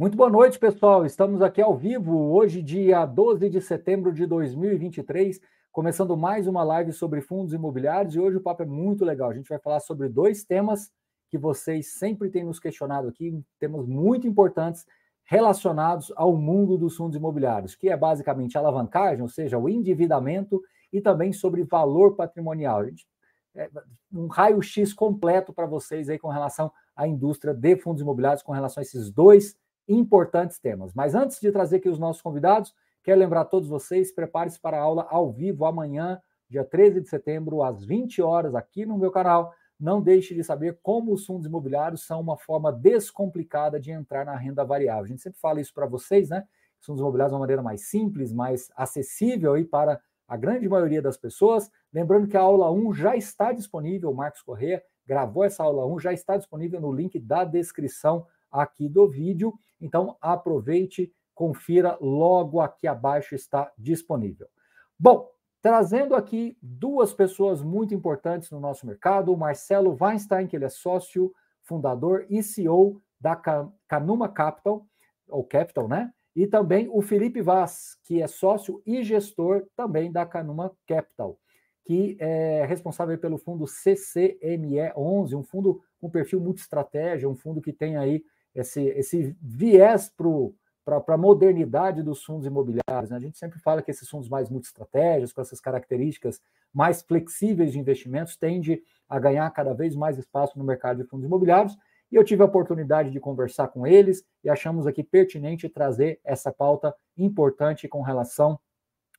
Muito boa noite, pessoal. Estamos aqui ao vivo, hoje, dia 12 de setembro de 2023, começando mais uma live sobre fundos imobiliários. E hoje o papo é muito legal. A gente vai falar sobre dois temas que vocês sempre têm nos questionado aqui, temas muito importantes relacionados ao mundo dos fundos imobiliários, que é basicamente a alavancagem, ou seja, o endividamento, e também sobre valor patrimonial. Gente, é, um raio-x completo para vocês aí com relação à indústria de fundos imobiliários, com relação a esses dois importantes temas. Mas antes de trazer aqui os nossos convidados, quero lembrar a todos vocês, prepare-se para a aula ao vivo amanhã, dia 13 de setembro, às 20 horas, aqui no meu canal. Não deixe de saber como os fundos imobiliários são uma forma descomplicada de entrar na renda variável. A gente sempre fala isso para vocês, né? Os fundos imobiliários de uma maneira mais simples, mais acessível aí para a grande maioria das pessoas. Lembrando que a aula 1 já está disponível, o Marcos Corrêa gravou essa aula 1, já está disponível no link da descrição aqui do vídeo. Então, aproveite, confira, logo aqui abaixo está disponível. Bom, trazendo aqui duas pessoas muito importantes no nosso mercado, o Marcelo Weinstein, que ele é sócio, fundador e CEO da Canuma Capital, ou Capital, né? E também o Felipe Vaz, que é sócio e gestor também da Canuma Capital, que é responsável pelo fundo CCME11, um fundo com perfil multi-estratégia, um fundo que tem aí esse, esse viés para a modernidade dos fundos imobiliários. Né? A gente sempre fala que esses fundos mais multi-estratégias, com essas características mais flexíveis de investimentos, tende a ganhar cada vez mais espaço no mercado de fundos imobiliários. E eu tive a oportunidade de conversar com eles e achamos aqui pertinente trazer essa pauta importante com relação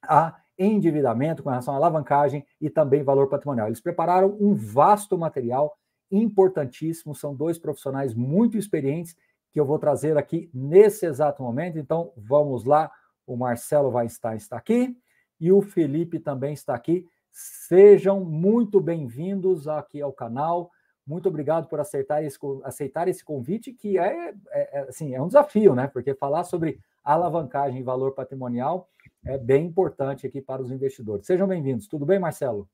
a endividamento, com relação à alavancagem e também valor patrimonial. Eles prepararam um vasto material importantíssimo, são dois profissionais muito experientes que eu vou trazer aqui nesse exato momento. Então, vamos lá. O Marcelo Weinstein está aqui e o Felipe também está aqui. Sejam muito bem-vindos aqui ao canal. Muito obrigado por aceitar esse, aceitar esse convite, que é, é, é, assim, é um desafio, né? Porque falar sobre alavancagem e valor patrimonial é bem importante aqui para os investidores. Sejam bem-vindos. Tudo bem, Marcelo?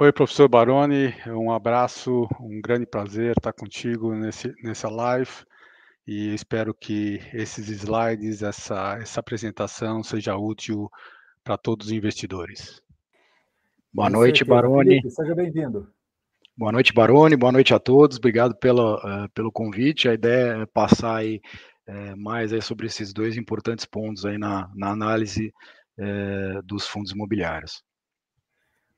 Oi, professor Baroni, um abraço, um grande prazer estar contigo nesse, nessa live e espero que esses slides, essa, essa apresentação seja útil para todos os investidores. Boa noite, Baroni. Felipe, seja bem-vindo. Boa noite, Baroni, boa noite a todos, obrigado pelo, uh, pelo convite. A ideia é passar aí, uh, mais aí sobre esses dois importantes pontos aí na, na análise uh, dos fundos imobiliários.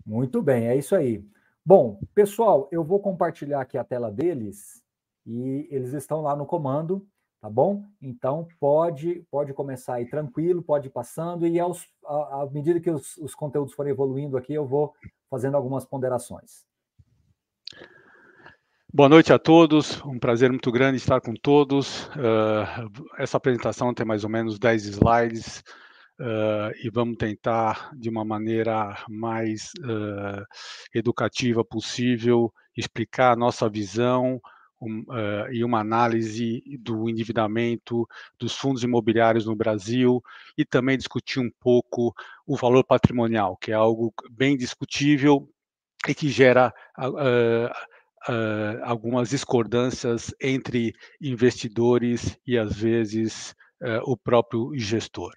Muito bem, é isso aí. Bom, pessoal, eu vou compartilhar aqui a tela deles e eles estão lá no comando, tá bom? Então pode pode começar aí tranquilo, pode ir passando e aos, à, à medida que os, os conteúdos forem evoluindo aqui, eu vou fazendo algumas ponderações. Boa noite a todos, um prazer muito grande estar com todos. Uh, essa apresentação tem mais ou menos 10 slides uh, e vamos tentar, de uma maneira mais uh, educativa possível, explicar a nossa visão um, uh, e uma análise do endividamento dos fundos imobiliários no Brasil e também discutir um pouco o valor patrimonial, que é algo bem discutível e que gera algumas discordâncias entre investidores e, às vezes, o próprio gestor.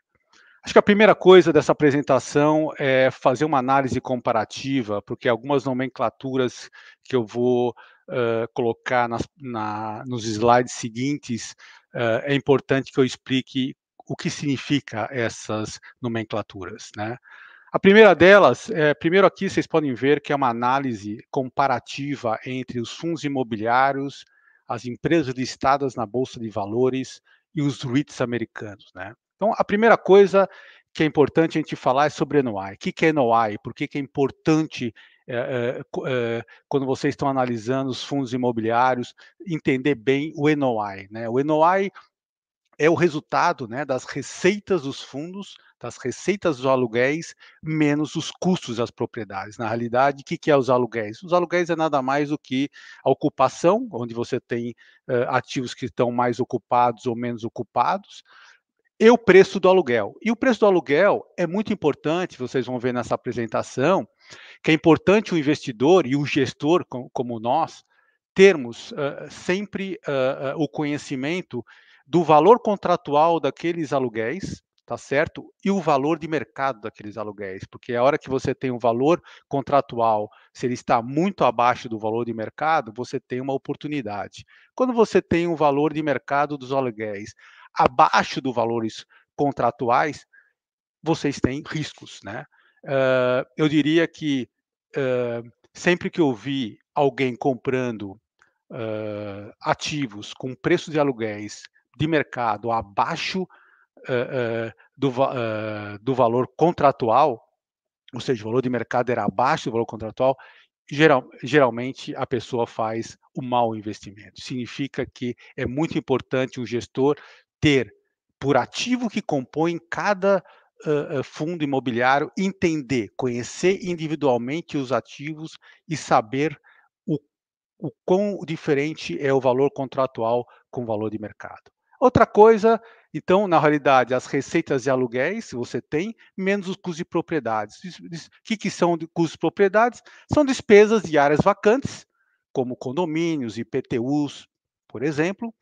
Acho que a primeira coisa dessa apresentação é fazer uma análise comparativa, porque algumas nomenclaturas que eu vou uh, colocar nas, na, nos slides seguintes uh, é importante que eu explique o que significa essas nomenclaturas, né? A primeira delas, é, primeiro aqui vocês podem ver que é uma análise comparativa entre os fundos imobiliários, as empresas listadas na bolsa de valores e os REITs americanos, né? Então, a primeira coisa que é importante a gente falar é sobre NOI. O que é NOI? Por que é importante é, é, quando vocês estão analisando os fundos imobiliários, entender bem o NOI. Né? O NOI é o resultado né, das receitas dos fundos, das receitas dos aluguéis, menos os custos das propriedades. Na realidade, o que, que é os aluguéis? Os aluguéis é nada mais do que a ocupação, onde você tem uh, ativos que estão mais ocupados ou menos ocupados, e o preço do aluguel. E o preço do aluguel é muito importante, vocês vão ver nessa apresentação, que é importante o investidor e o gestor, como nós, termos uh, sempre uh, uh, o conhecimento do valor contratual daqueles aluguéis, tá certo? E o valor de mercado daqueles aluguéis, porque a hora que você tem um valor contratual, se ele está muito abaixo do valor de mercado, você tem uma oportunidade. Quando você tem um valor de mercado dos aluguéis abaixo dos valores contratuais, vocês têm riscos, né? Uh, eu diria que uh, sempre que eu vi alguém comprando uh, ativos com preço de aluguéis de mercado abaixo do, do valor contratual, ou seja, o valor de mercado era abaixo do valor contratual, geral, geralmente a pessoa faz o mau investimento. Significa que é muito importante o gestor ter, por ativo que compõe cada uh, fundo imobiliário, entender, conhecer individualmente os ativos e saber o, o quão diferente é o valor contratual com o valor de mercado. Outra coisa, então, na realidade, as receitas de aluguéis você tem, menos os custos de propriedades. O que, que são custos de propriedades? São despesas de áreas vacantes, como condomínios, IPTUs, por exemplo,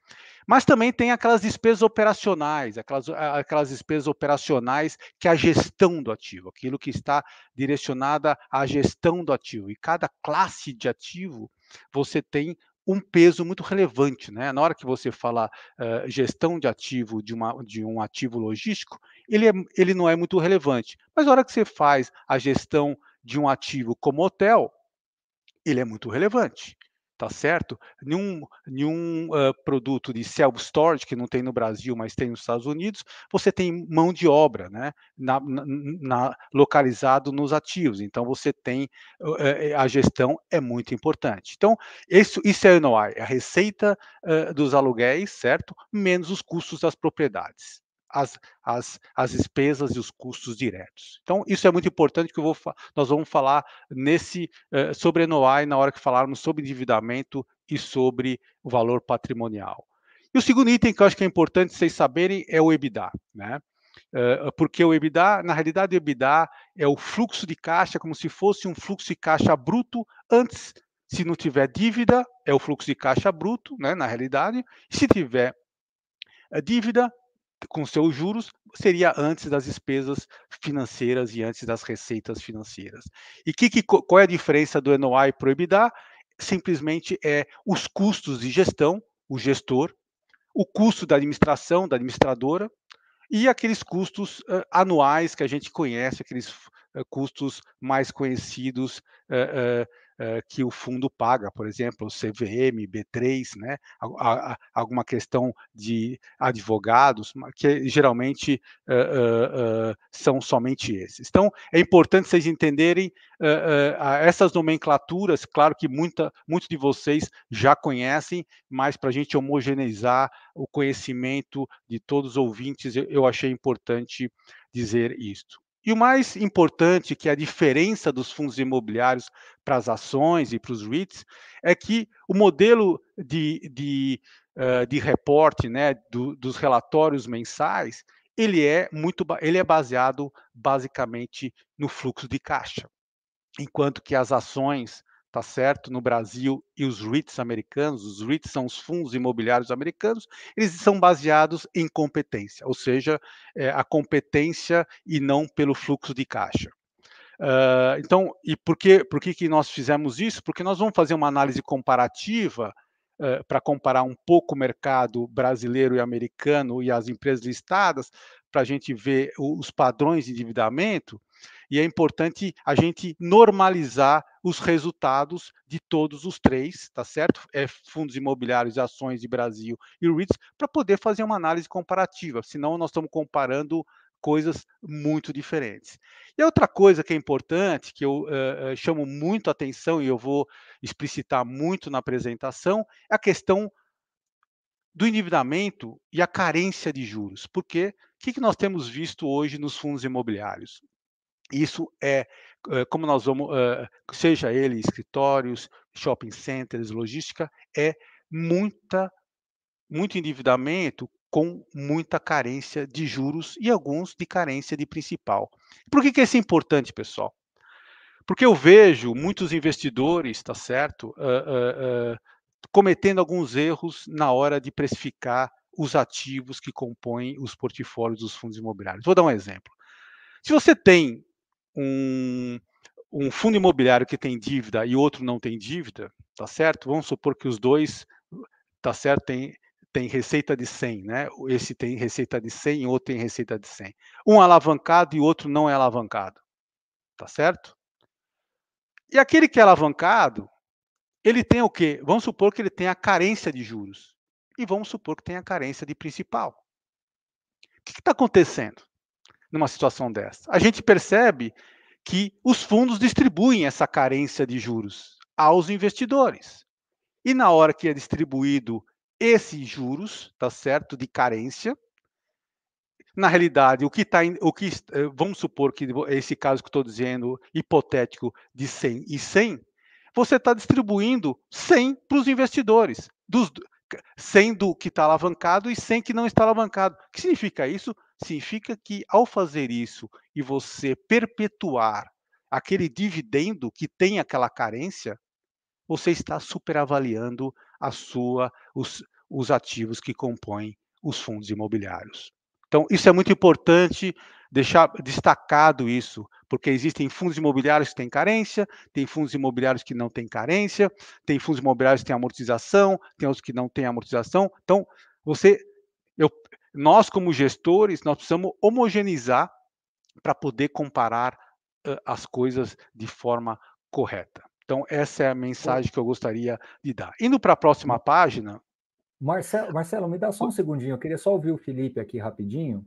mas também tem aquelas despesas operacionais, aquelas, aquelas despesas operacionais que é a gestão do ativo, aquilo que está direcionada à gestão do ativo. E cada classe de ativo você tem um peso muito relevante, né? Na hora que você fala uh, gestão de ativo de, uma, de um ativo logístico, ele, é, ele não é muito relevante. Mas na hora que você faz a gestão de um ativo como hotel, ele é muito relevante tá certo? Nenhum, nenhum uh, produto de self-storage, que não tem no Brasil, mas tem nos Estados Unidos, você tem mão de obra, né? Na, na, na localizado nos ativos. Então, você tem uh, a gestão é muito importante. Então, isso, isso é NOI, é a receita uh, dos aluguéis, certo? Menos os custos das propriedades as, as, as despesas e os custos diretos. Então, isso é muito importante que vou, nós vamos falar nesse uh, sobre NOI na hora que falarmos sobre endividamento e sobre o valor patrimonial. E o segundo item que eu acho que é importante vocês saberem é o EBITDA, né? Uh, porque o EBITDA, na realidade, o EBITDA é o fluxo de caixa, como se fosse um fluxo de caixa bruto antes, se não tiver dívida, é o fluxo de caixa bruto, né, na realidade. Se tiver dívida, com seus juros seria antes das despesas financeiras e antes das receitas financeiras. E que, que, qual é a diferença do NOI para o EBITDA? Simplesmente é os custos de gestão, o gestor, o custo da administração, da administradora, e aqueles custos uh, anuais que a gente conhece, aqueles uh, custos mais conhecidos uh, uh, que o fundo paga, por exemplo, CVM, B3, né? Alguma questão de advogados, que geralmente uh, são somente esses. Então, é importante vocês entenderem essas nomenclaturas, claro que muita, muitos de vocês já conhecem, mas para a gente homogeneizar o conhecimento de todos os ouvintes, eu, eu achei importante dizer isto. E o mais importante, que é a diferença dos fundos imobiliários para as ações e para os REITs, é que o modelo de, de, uh, de reporte né, do, dos relatórios mensais, ele é muito ele é baseado basicamente no fluxo de caixa. Enquanto que as ações tá certo? No Brasil e os REITs americanos, os REITs são os fundos imobiliários americanos, eles são baseados em competência, ou seja, é, a competência e não pelo fluxo de caixa. Uh, então, e por que, por que, que nós fizemos isso? Porque nós vamos fazer uma análise comparativa uh, para comparar um pouco o mercado brasileiro e americano e as empresas listadas, para a gente ver os padrões de endividamento, e é importante a gente normalizar os resultados de todos os três, tá certo? É fundos imobiliários, ações de Brasil e REITs, para poder fazer uma análise comparativa, senão nós estamos comparando coisas muito diferentes. E outra coisa que é importante, que eu uh, chamo muito atenção e eu vou explicitar muito na apresentação, é a questão do endividamento e a carência de juros. Porque o que, que nós temos visto hoje nos fundos imobiliários? Isso é como nós vamos, seja ele escritórios, shopping centers, logística, é muita, muito endividamento com muita carência de juros e alguns de carência de principal. Por que, que isso é importante, pessoal? Porque eu vejo muitos investidores, tá certo, uh, uh, uh, cometendo alguns erros na hora de precificar os ativos que compõem os portfólios dos fundos imobiliários. Vou dar um exemplo. Se você tem um, um fundo imobiliário que tem dívida e outro não tem dívida, tá certo? Vamos supor que os dois, tá certo, tem, tem receita de 100, né? Esse tem receita de 100 e outro tem receita de 100. Um alavancado e outro não é alavancado, tá certo? E aquele que é alavancado, ele tem o quê? Vamos supor que ele tem a carência de juros. E vamos supor que tem a carência de principal. O que está acontecendo numa situação dessa? A gente percebe que os fundos distribuem essa carência de juros aos investidores. E na hora que é distribuído esses juros, tá certo, de carência, na realidade, o que está, o que eh, vamos supor que esse caso que estou dizendo hipotético de 100 e 100, você está distribuindo 100 para os investidores, dos 100 do que está alavancado e 100 que não está alavancado. O que significa isso? Significa que ao fazer isso e você perpetuar aquele dividendo que tem aquela carência, você está superavaliando a sua, os, os ativos que compõem os fundos imobiliários. Então, isso é muito importante deixar destacado isso, porque existem fundos imobiliários que têm carência, tem fundos imobiliários que não têm carência, tem fundos imobiliários que têm amortização, tem outros que não têm amortização. Então, você, nós como gestores, nós precisamos homogeneizar para poder comparar uh, as coisas de forma correta. Então, essa é a mensagem que eu gostaria de dar. Indo para a próxima página. Marcelo, Marcelo, me dá só um segundinho, eu queria só ouvir o Felipe aqui rapidinho.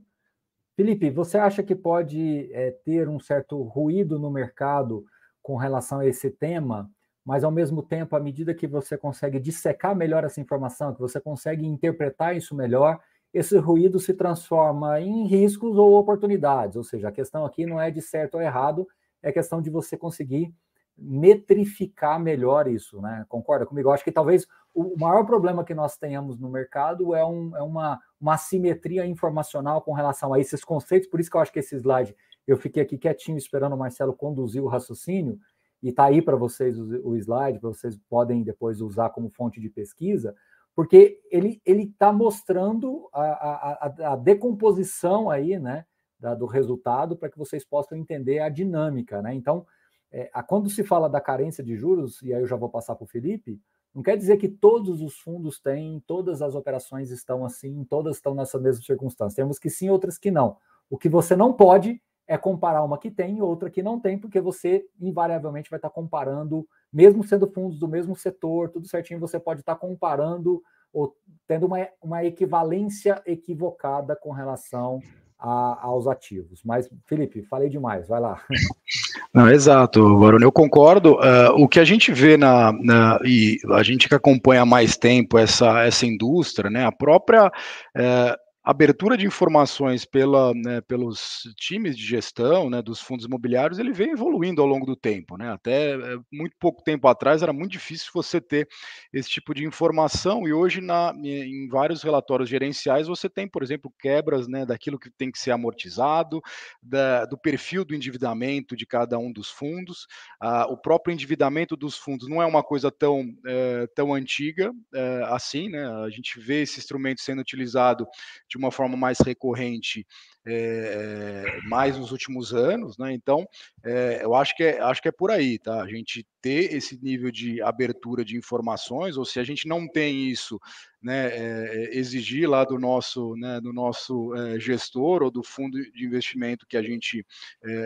Felipe, você acha que pode é, ter um certo ruído no mercado com relação a esse tema, mas ao mesmo tempo, à medida que você consegue dissecar melhor essa informação, que você consegue interpretar isso melhor, esse ruído se transforma em riscos ou oportunidades. Ou seja, a questão aqui não é de certo ou errado, é questão de você conseguir metrificar melhor isso, né? Concorda comigo? Eu acho que talvez o maior problema que nós tenhamos no mercado é, um, é uma, uma assimetria informacional com relação a esses conceitos, por isso que eu acho que esse slide, eu fiquei aqui quietinho esperando o Marcelo conduzir o raciocínio, e está aí para vocês o, o slide, para vocês podem depois usar como fonte de pesquisa, porque ele está mostrando a, a, a, decomposição aí, né, da, do resultado para que vocês possam entender a dinâmica, né? Então, é, quando se fala da carência de juros, e aí eu já vou passar para o Felipe, não quer dizer que todos os fundos têm, todas as operações estão assim, todas estão nessa mesma circunstância. Temos que sim, outras que não. O que você não pode é comparar uma que tem e outra que não tem, porque você invariavelmente vai estar comparando, mesmo sendo fundos do mesmo setor, tudo certinho, você pode estar comparando ou tendo uma, uma equivalência equivocada com relação a, aos ativos. Mas, Felipe, falei demais, vai lá. Não, exato, Varone, eu concordo. Uh, o que a gente vê na, na, e a gente que acompanha há mais tempo essa, essa indústria, né, a própria uh, abertura de informações pela, né, pelos times de gestão né, dos fundos imobiliários, ele vem evoluindo ao longo do tempo. Né? Até eh, muito pouco tempo atrás era muito difícil você ter esse tipo de informação, e hoje na, em vários relatórios gerenciais você tem, por exemplo, quebras né, daquilo que tem que ser amortizado, da, do perfil do endividamento de cada um dos fundos. Ah, o próprio endividamento dos fundos não é uma coisa tão, é, tão antiga é, assim, né? a gente vê esse instrumento sendo utilizado de uma forma mais recorrente é, mais nos últimos anos, né? Então, é, eu acho que, é, acho que é por aí, tá? A gente ter esse nível de abertura de informações, ou se a gente não tem isso, né, é, exigir lá do nosso, né, do nosso gestor ou do fundo de investimento que a gente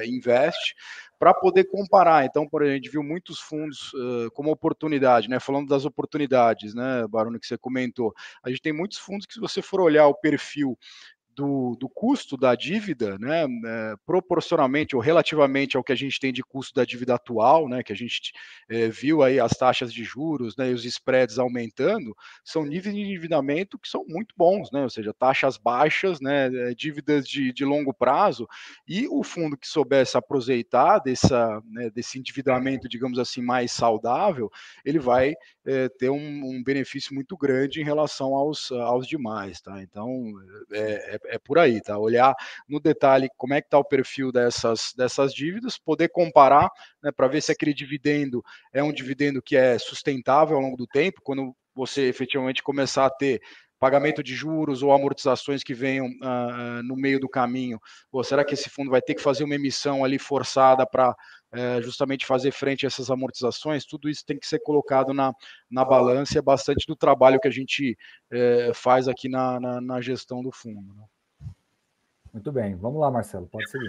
investe, para poder comparar. Então, por exemplo, a gente viu muitos fundos uh, como oportunidade, né? Falando das oportunidades, né, Barone, que você comentou. A gente tem muitos fundos que, se você for olhar o perfil do, do, custo da dívida, né, é, proporcionalmente ou relativamente ao que a gente tem de custo da dívida atual, né, que a gente é, viu aí as taxas de juros né, e os spreads aumentando, são níveis de endividamento que são muito bons, né, ou seja, taxas baixas, né, é, dívidas de, de longo prazo, e o fundo que soubesse aproveitar dessa, né, desse endividamento, digamos assim, mais saudável, ele vai é, ter um, um, benefício muito grande em relação aos, aos demais, tá? Então, é, é é por aí, tá? Olhar no detalhe como é que está o perfil dessas, dessas dívidas, poder comparar né, para ver se aquele dividendo é um dividendo que é sustentável ao longo do tempo, quando você efetivamente começar a ter pagamento de juros ou amortizações que venham uh, no meio do caminho? Ou será que esse fundo vai ter que fazer uma emissão ali forçada para uh, justamente fazer frente a essas amortizações? Tudo isso tem que ser colocado na, na balança é bastante do trabalho que a gente uh, faz aqui na, na, na, gestão do fundo. Né? Muito bem, vamos lá, Marcelo, pode seguir.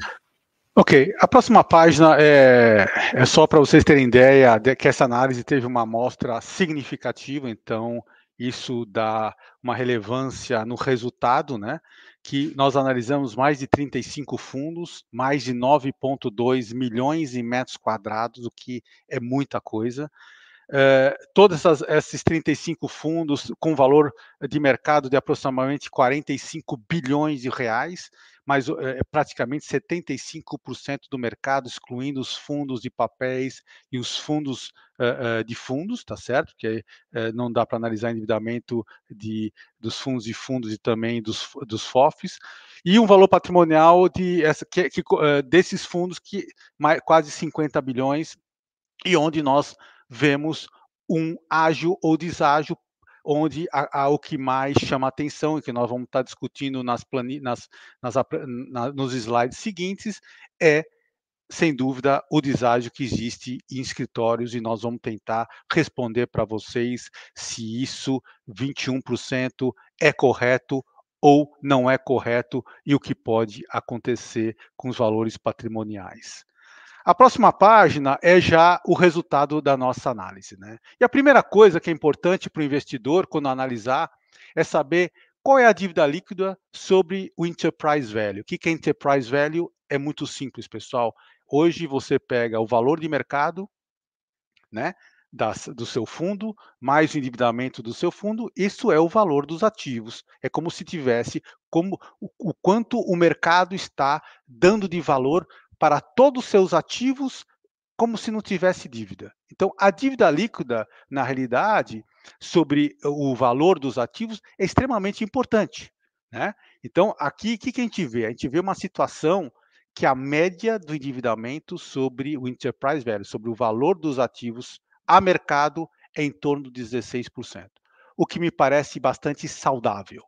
Ok, a próxima página é, é só para vocês terem ideia de que essa análise teve uma amostra significativa, então isso dá uma relevância no resultado, né? Que nós analisamos mais de 35 fundos, mais de 9,2 milhões de metros quadrados, o que é muita coisa. Uh, todos essas, esses 35 fundos com valor de mercado de aproximadamente 45 bilhões de reais, mas é, praticamente 75% do mercado, excluindo os fundos de papéis e os fundos uh, uh, de fundos, tá certo? Porque uh, não dá para analisar endividamento de, dos fundos de fundos e também dos, dos FOFs, e um valor patrimonial de, essa, que, que desses fundos que mais, quase 50 bilhões, e onde nós vemos um ágil ou deságio onde o que mais chama atenção e que nós vamos estar discutindo nas, nas, nas na, nos slides seguintes é sem dúvida, o deságio que existe em escritórios e nós vamos tentar responder para vocês se isso 21% é correto ou não é correto e o que pode acontecer com os valores patrimoniais. A próxima página é já o resultado da nossa análise. Né? E a primeira coisa que é importante para o investidor, quando analisar, é saber qual é a dívida líquida sobre o enterprise value. O que é enterprise value? É muito simples, pessoal. Hoje você pega o valor de mercado, né, do seu fundo, mais o endividamento do seu fundo, isso é o valor dos ativos. É como se tivesse como o, o quanto o mercado está dando de valor para todos os seus ativos como se não tivesse dívida. Então, a dívida líquida, na realidade, sobre o valor dos ativos é extremamente importante. Né? Então, aqui, o que, que a gente vê? A gente vê uma situação que a média do endividamento sobre o enterprise value, sobre o valor dos ativos a mercado, é em torno de 16%, o que me parece bastante saudável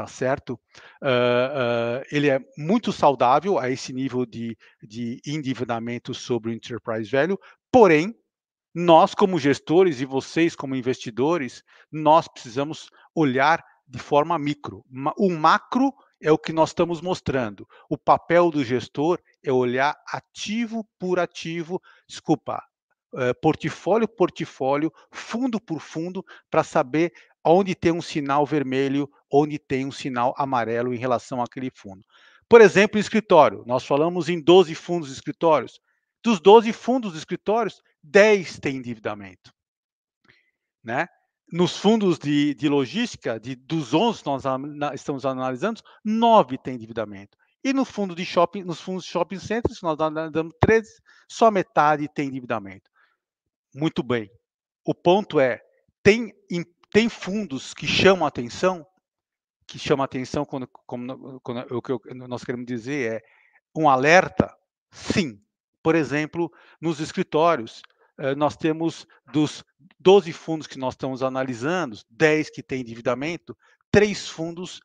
tá certo? Uh, uh, ele é muito saudável a esse nível de, de endividamento sobre o enterprise value, porém, nós como gestores e vocês como investidores, nós precisamos olhar de forma micro. O macro é o que nós estamos mostrando. O papel do gestor é olhar ativo por ativo, desculpa, portfólio por portfólio, fundo por fundo, para saber onde tem um sinal vermelho, onde tem um sinal amarelo em relação àquele fundo. Por exemplo, escritório. Nós falamos em 12 fundos de escritórios. Dos 12 fundos de escritórios, 10 têm endividamento. Né? Nos fundos de, de logística, de, dos 11 que nós estamos analisando, 9 têm endividamento. E no fundo de shopping, nos fundos de shopping centers, nós analisamos 13, só metade tem endividamento. Muito bem. O ponto é, tem tem fundos que chamam a atenção, que chamam a atenção quando, quando, quando o que nós queremos dizer é um alerta? Sim. Por exemplo, nos escritórios, eh, nós temos dos 12 fundos que nós estamos analisando, 10 que têm endividamento, três fundos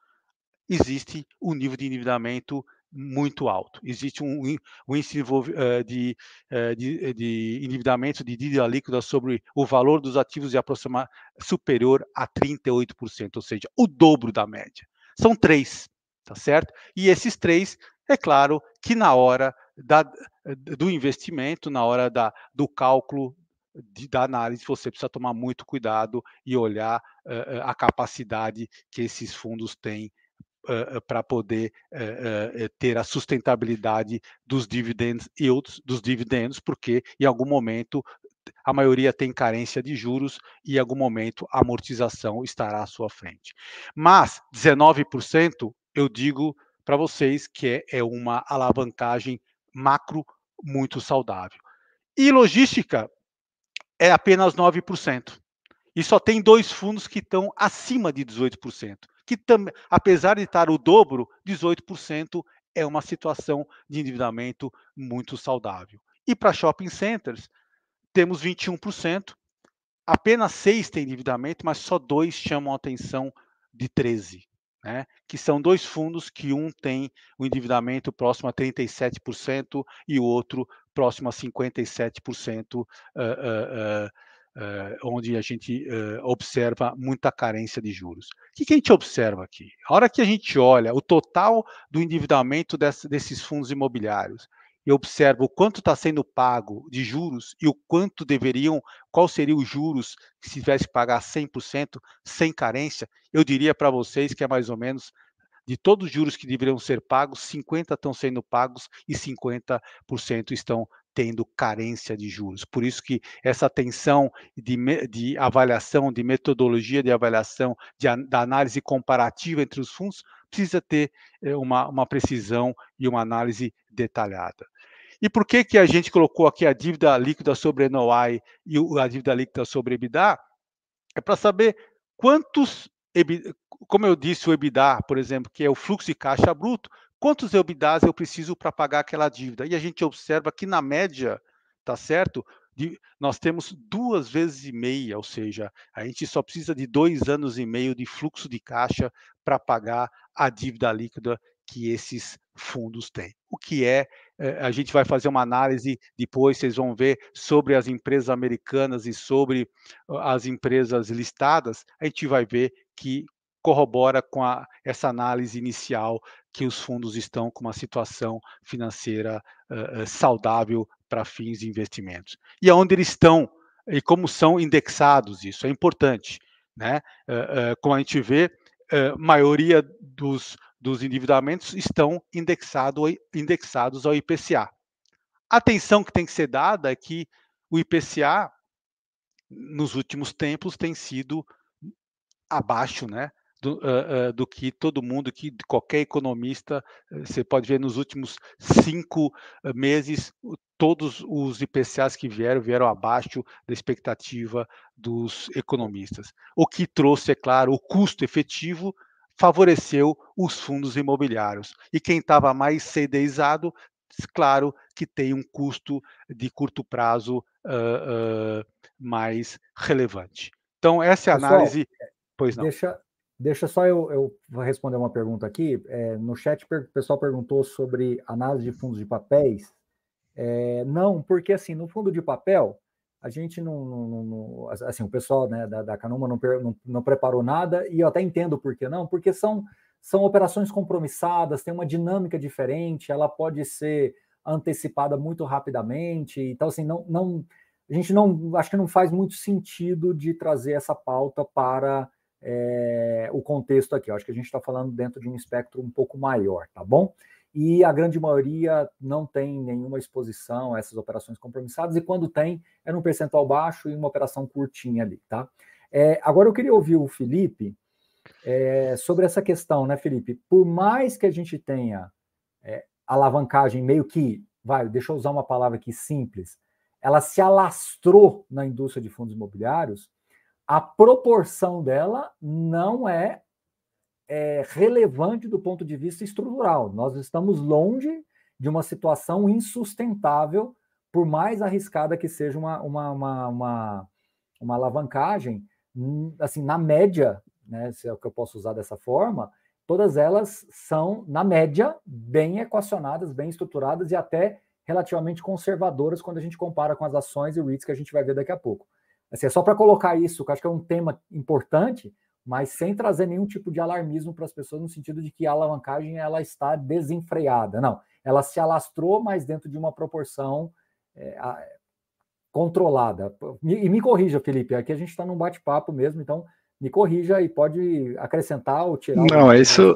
existe um nível de endividamento muito alto. Existe um, um índice eh, de, eh, de, de, endividamento de dívida líquida sobre o valor dos ativos de aproximar superior a 38%, ou seja, o dobro da média. São três, tá certo? E esses três, é claro que na hora da, do investimento, na hora da, do cálculo de, da análise, você precisa tomar muito cuidado e olhar uh, a capacidade que esses fundos têm para poder uh, ter a sustentabilidade dos dividendos yields, dos dividendos, porque em algum momento a maioria tem carência de juros e em algum momento a amortização estará à sua frente. Mas 19% eu digo para vocês que é, é uma alavancagem macro muito saudável. E logística é apenas 9%. E só tem dois fundos que estão acima de 18% que apesar de estar o dobro, 18% é uma situação de endividamento muito saudável. E para shopping centers, temos 21%, apenas seis têm endividamento, mas só dois chamam a atenção de 13, né? que são dois fundos que um tem o endividamento próximo a 37% e o outro próximo a 57%, uh, uh, uh, Uh, onde a gente uh, observa muita carência de juros. O que, que, a gente observa aqui? A hora que a gente olha o total do endividamento desse, desses fundos imobiliários e observa o quanto está sendo pago de juros e o quanto deveriam, qual seria os juros se tivesse que pagar 100% sem carência, eu diria para vocês que é mais ou menos de todos os juros que deveriam ser pagos, 50% estão sendo pagos e 50% estão tendo carência de juros. Por isso que essa tensão de, de avaliação, de metodologia de avaliação, de, da análise comparativa entre os fundos, precisa ter eh, uma, uma precisão e uma análise detalhada. E por que, que a gente colocou aqui a dívida líquida sobre NOI e a dívida líquida sobre EBITDA? É para saber quantos, como eu disse, o EBITDA, por exemplo, que é o fluxo de caixa bruto, quantos EBITDAs eu preciso para pagar aquela dívida? E a gente observa que, na média, tá certo? De, nós temos duas vezes e meia, ou seja, a gente só precisa de dois anos e meio de fluxo de caixa para pagar a dívida líquida que esses fundos têm. O que é, eh, a gente vai fazer uma análise depois, vocês vão ver sobre as empresas americanas e sobre as empresas listadas, a gente vai ver que corrobora com a, essa análise inicial que os fundos estão com uma situação financeira uh, saudável para fins de investimentos. E aonde eles estão e como são indexados isso é importante, né? Uh, uh, como a gente vê, a maioria dos, dos endividamentos estão indexado, indexados ao IPCA. A atenção que tem que ser dada é que o IPCA nos últimos tempos tem sido abaixo, né, do, uh, uh, do, que todo mundo, que qualquer economista, você pode ver nos últimos cinco meses, todos os IPCAs que vieram, vieram abaixo da expectativa dos economistas. O que trouxe, é claro, o custo efetivo favoreceu os fundos imobiliários. E quem estava mais CDizado, claro que tem um custo de curto prazo uh, mais relevante. Então, essa é a Pessoal, análise. Pois não. Deixa, Deixa só eu, eu responder uma pergunta aqui. É, no chat o pessoal perguntou sobre análise de fundos de papéis. É, não, porque assim, no fundo de papel, a gente não. não, não assim, o pessoal né, da, da Canuma não, não, não, preparou nada, e eu até entendo por que não, porque são, são operações compromissadas, tem uma dinâmica diferente, ela pode ser antecipada muito rapidamente. Então, assim, não, não, a gente não acho que não faz muito sentido de trazer essa pauta para é, o contexto aqui. Eu acho que a gente está falando dentro de um espectro um pouco maior, tá bom? E a grande maioria não tem nenhuma exposição a essas operações compromissadas, e quando tem, é num percentual baixo e uma operação curtinha ali, tá? É, agora eu queria ouvir o Felipe é, sobre essa questão, né, Felipe? Por mais que a gente tenha é, alavancagem meio que, vai, deixa eu usar uma palavra aqui simples, ela se alastrou na indústria de fundos imobiliários, a proporção dela não é, é, relevante do ponto de vista estrutural. Nós estamos longe de uma situação insustentável, por mais arriscada que seja uma, uma, uma, uma, uma alavancagem, assim, na média, né, se é o que eu posso usar dessa forma, todas elas são, na média, bem equacionadas, bem estruturadas e até relativamente conservadoras quando a gente compara com as ações e REITs que a gente vai ver daqui a pouco. Assim, é só para colocar isso, que eu acho que é um tema importante, mas sem trazer nenhum tipo de alarmismo para as pessoas no sentido de que a alavancagem ela está desenfreada. Não, ela se alastrou, mas dentro de uma proporção é, controlada. E me corrija, Felipe, aqui a gente está num bate-papo mesmo, então me corrija e pode acrescentar ou tirar. Não, é isso.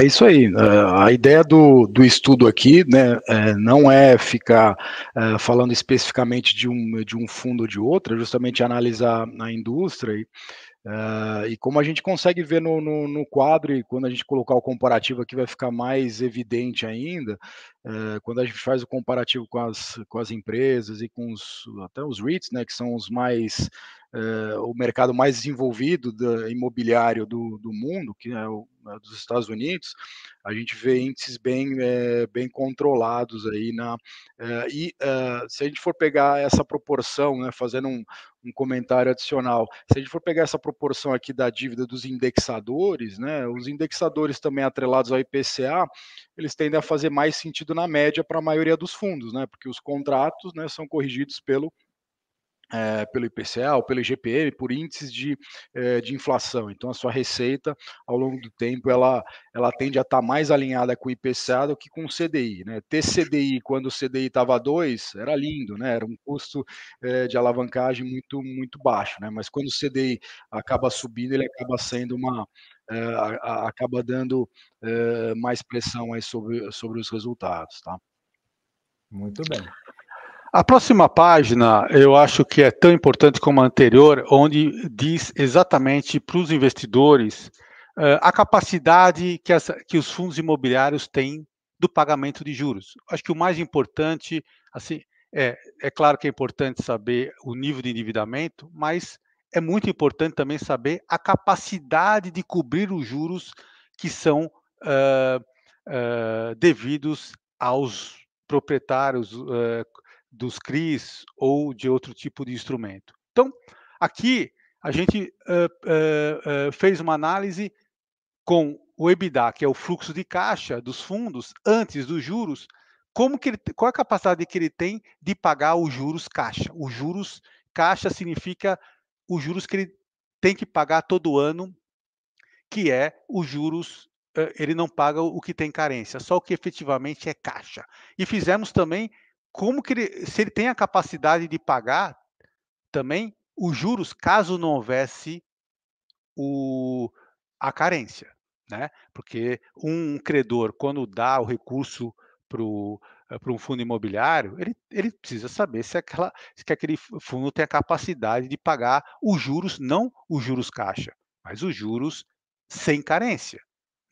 É isso aí. Uh, a ideia do, do estudo aqui né, é, não é ficar uh, falando especificamente de um, de um fundo ou de outro, é justamente analisar a indústria e, e como a gente consegue ver no, no, no, quadro, e quando a gente colocar o comparativo aqui vai ficar mais evidente ainda, é, quando a gente faz o comparativo com as, com as empresas e com os, até os REITs, né, que são os mais é, o mercado mais desenvolvido do, imobiliário do, do mundo, que é o é dos Estados Unidos, a gente vê índices bem, é, bem controlados aí na e se a gente for pegar essa proporção, né, fazendo um, um comentário adicional, se a gente for pegar essa proporção aqui da dívida dos indexadores, né, os indexadores também atrelados ao IPCA, eles tendem a fazer mais sentido na média para a maioria dos fundos, né, porque os contratos, né, são corrigidos pelo é, pelo IPCA ou pelo IGPM, por índices de, é, de inflação. Então, a sua receita, ao longo do tempo, ela, ela tende a estar tá mais alinhada com o IPCA do que com o CDI. Né? Ter CDI quando o CDI estava 2 era lindo, né? era um custo é, de alavancagem muito, muito baixo, né? mas quando o CDI acaba subindo, ele acaba sendo uma. Acaba dando mais pressão aí sobre, sobre os resultados. Tá? Muito bem. A próxima página eu acho que é tão importante como a anterior, onde diz exatamente para os investidores uh, a capacidade que, essa, que, os fundos imobiliários têm do pagamento de juros. Acho que o mais importante, assim, é, é claro que é importante saber o nível de endividamento, mas é muito importante também saber a capacidade de cobrir os juros que são uh, uh, devidos aos proprietários, dos CRIs ou de outro tipo de instrumento. Então, aqui a gente uh, uh, uh, fez uma análise com o EBITDA, que é o fluxo de caixa dos fundos antes dos juros, como que ele, qual a capacidade que ele tem de pagar os juros caixa. Os juros caixa significa os juros que ele tem que pagar todo ano, que é os juros ele não paga o que tem carência, só o que efetivamente é caixa. E fizemos também como que ele, se ele tem a capacidade de pagar também os juros caso não houvesse o, a carência, né? Porque um credor, quando dá o recurso para eh, um fundo imobiliário, ele, ele precisa saber se, aquela, se aquele fundo tem a capacidade de pagar os juros, não os juros caixa, mas os juros sem carência.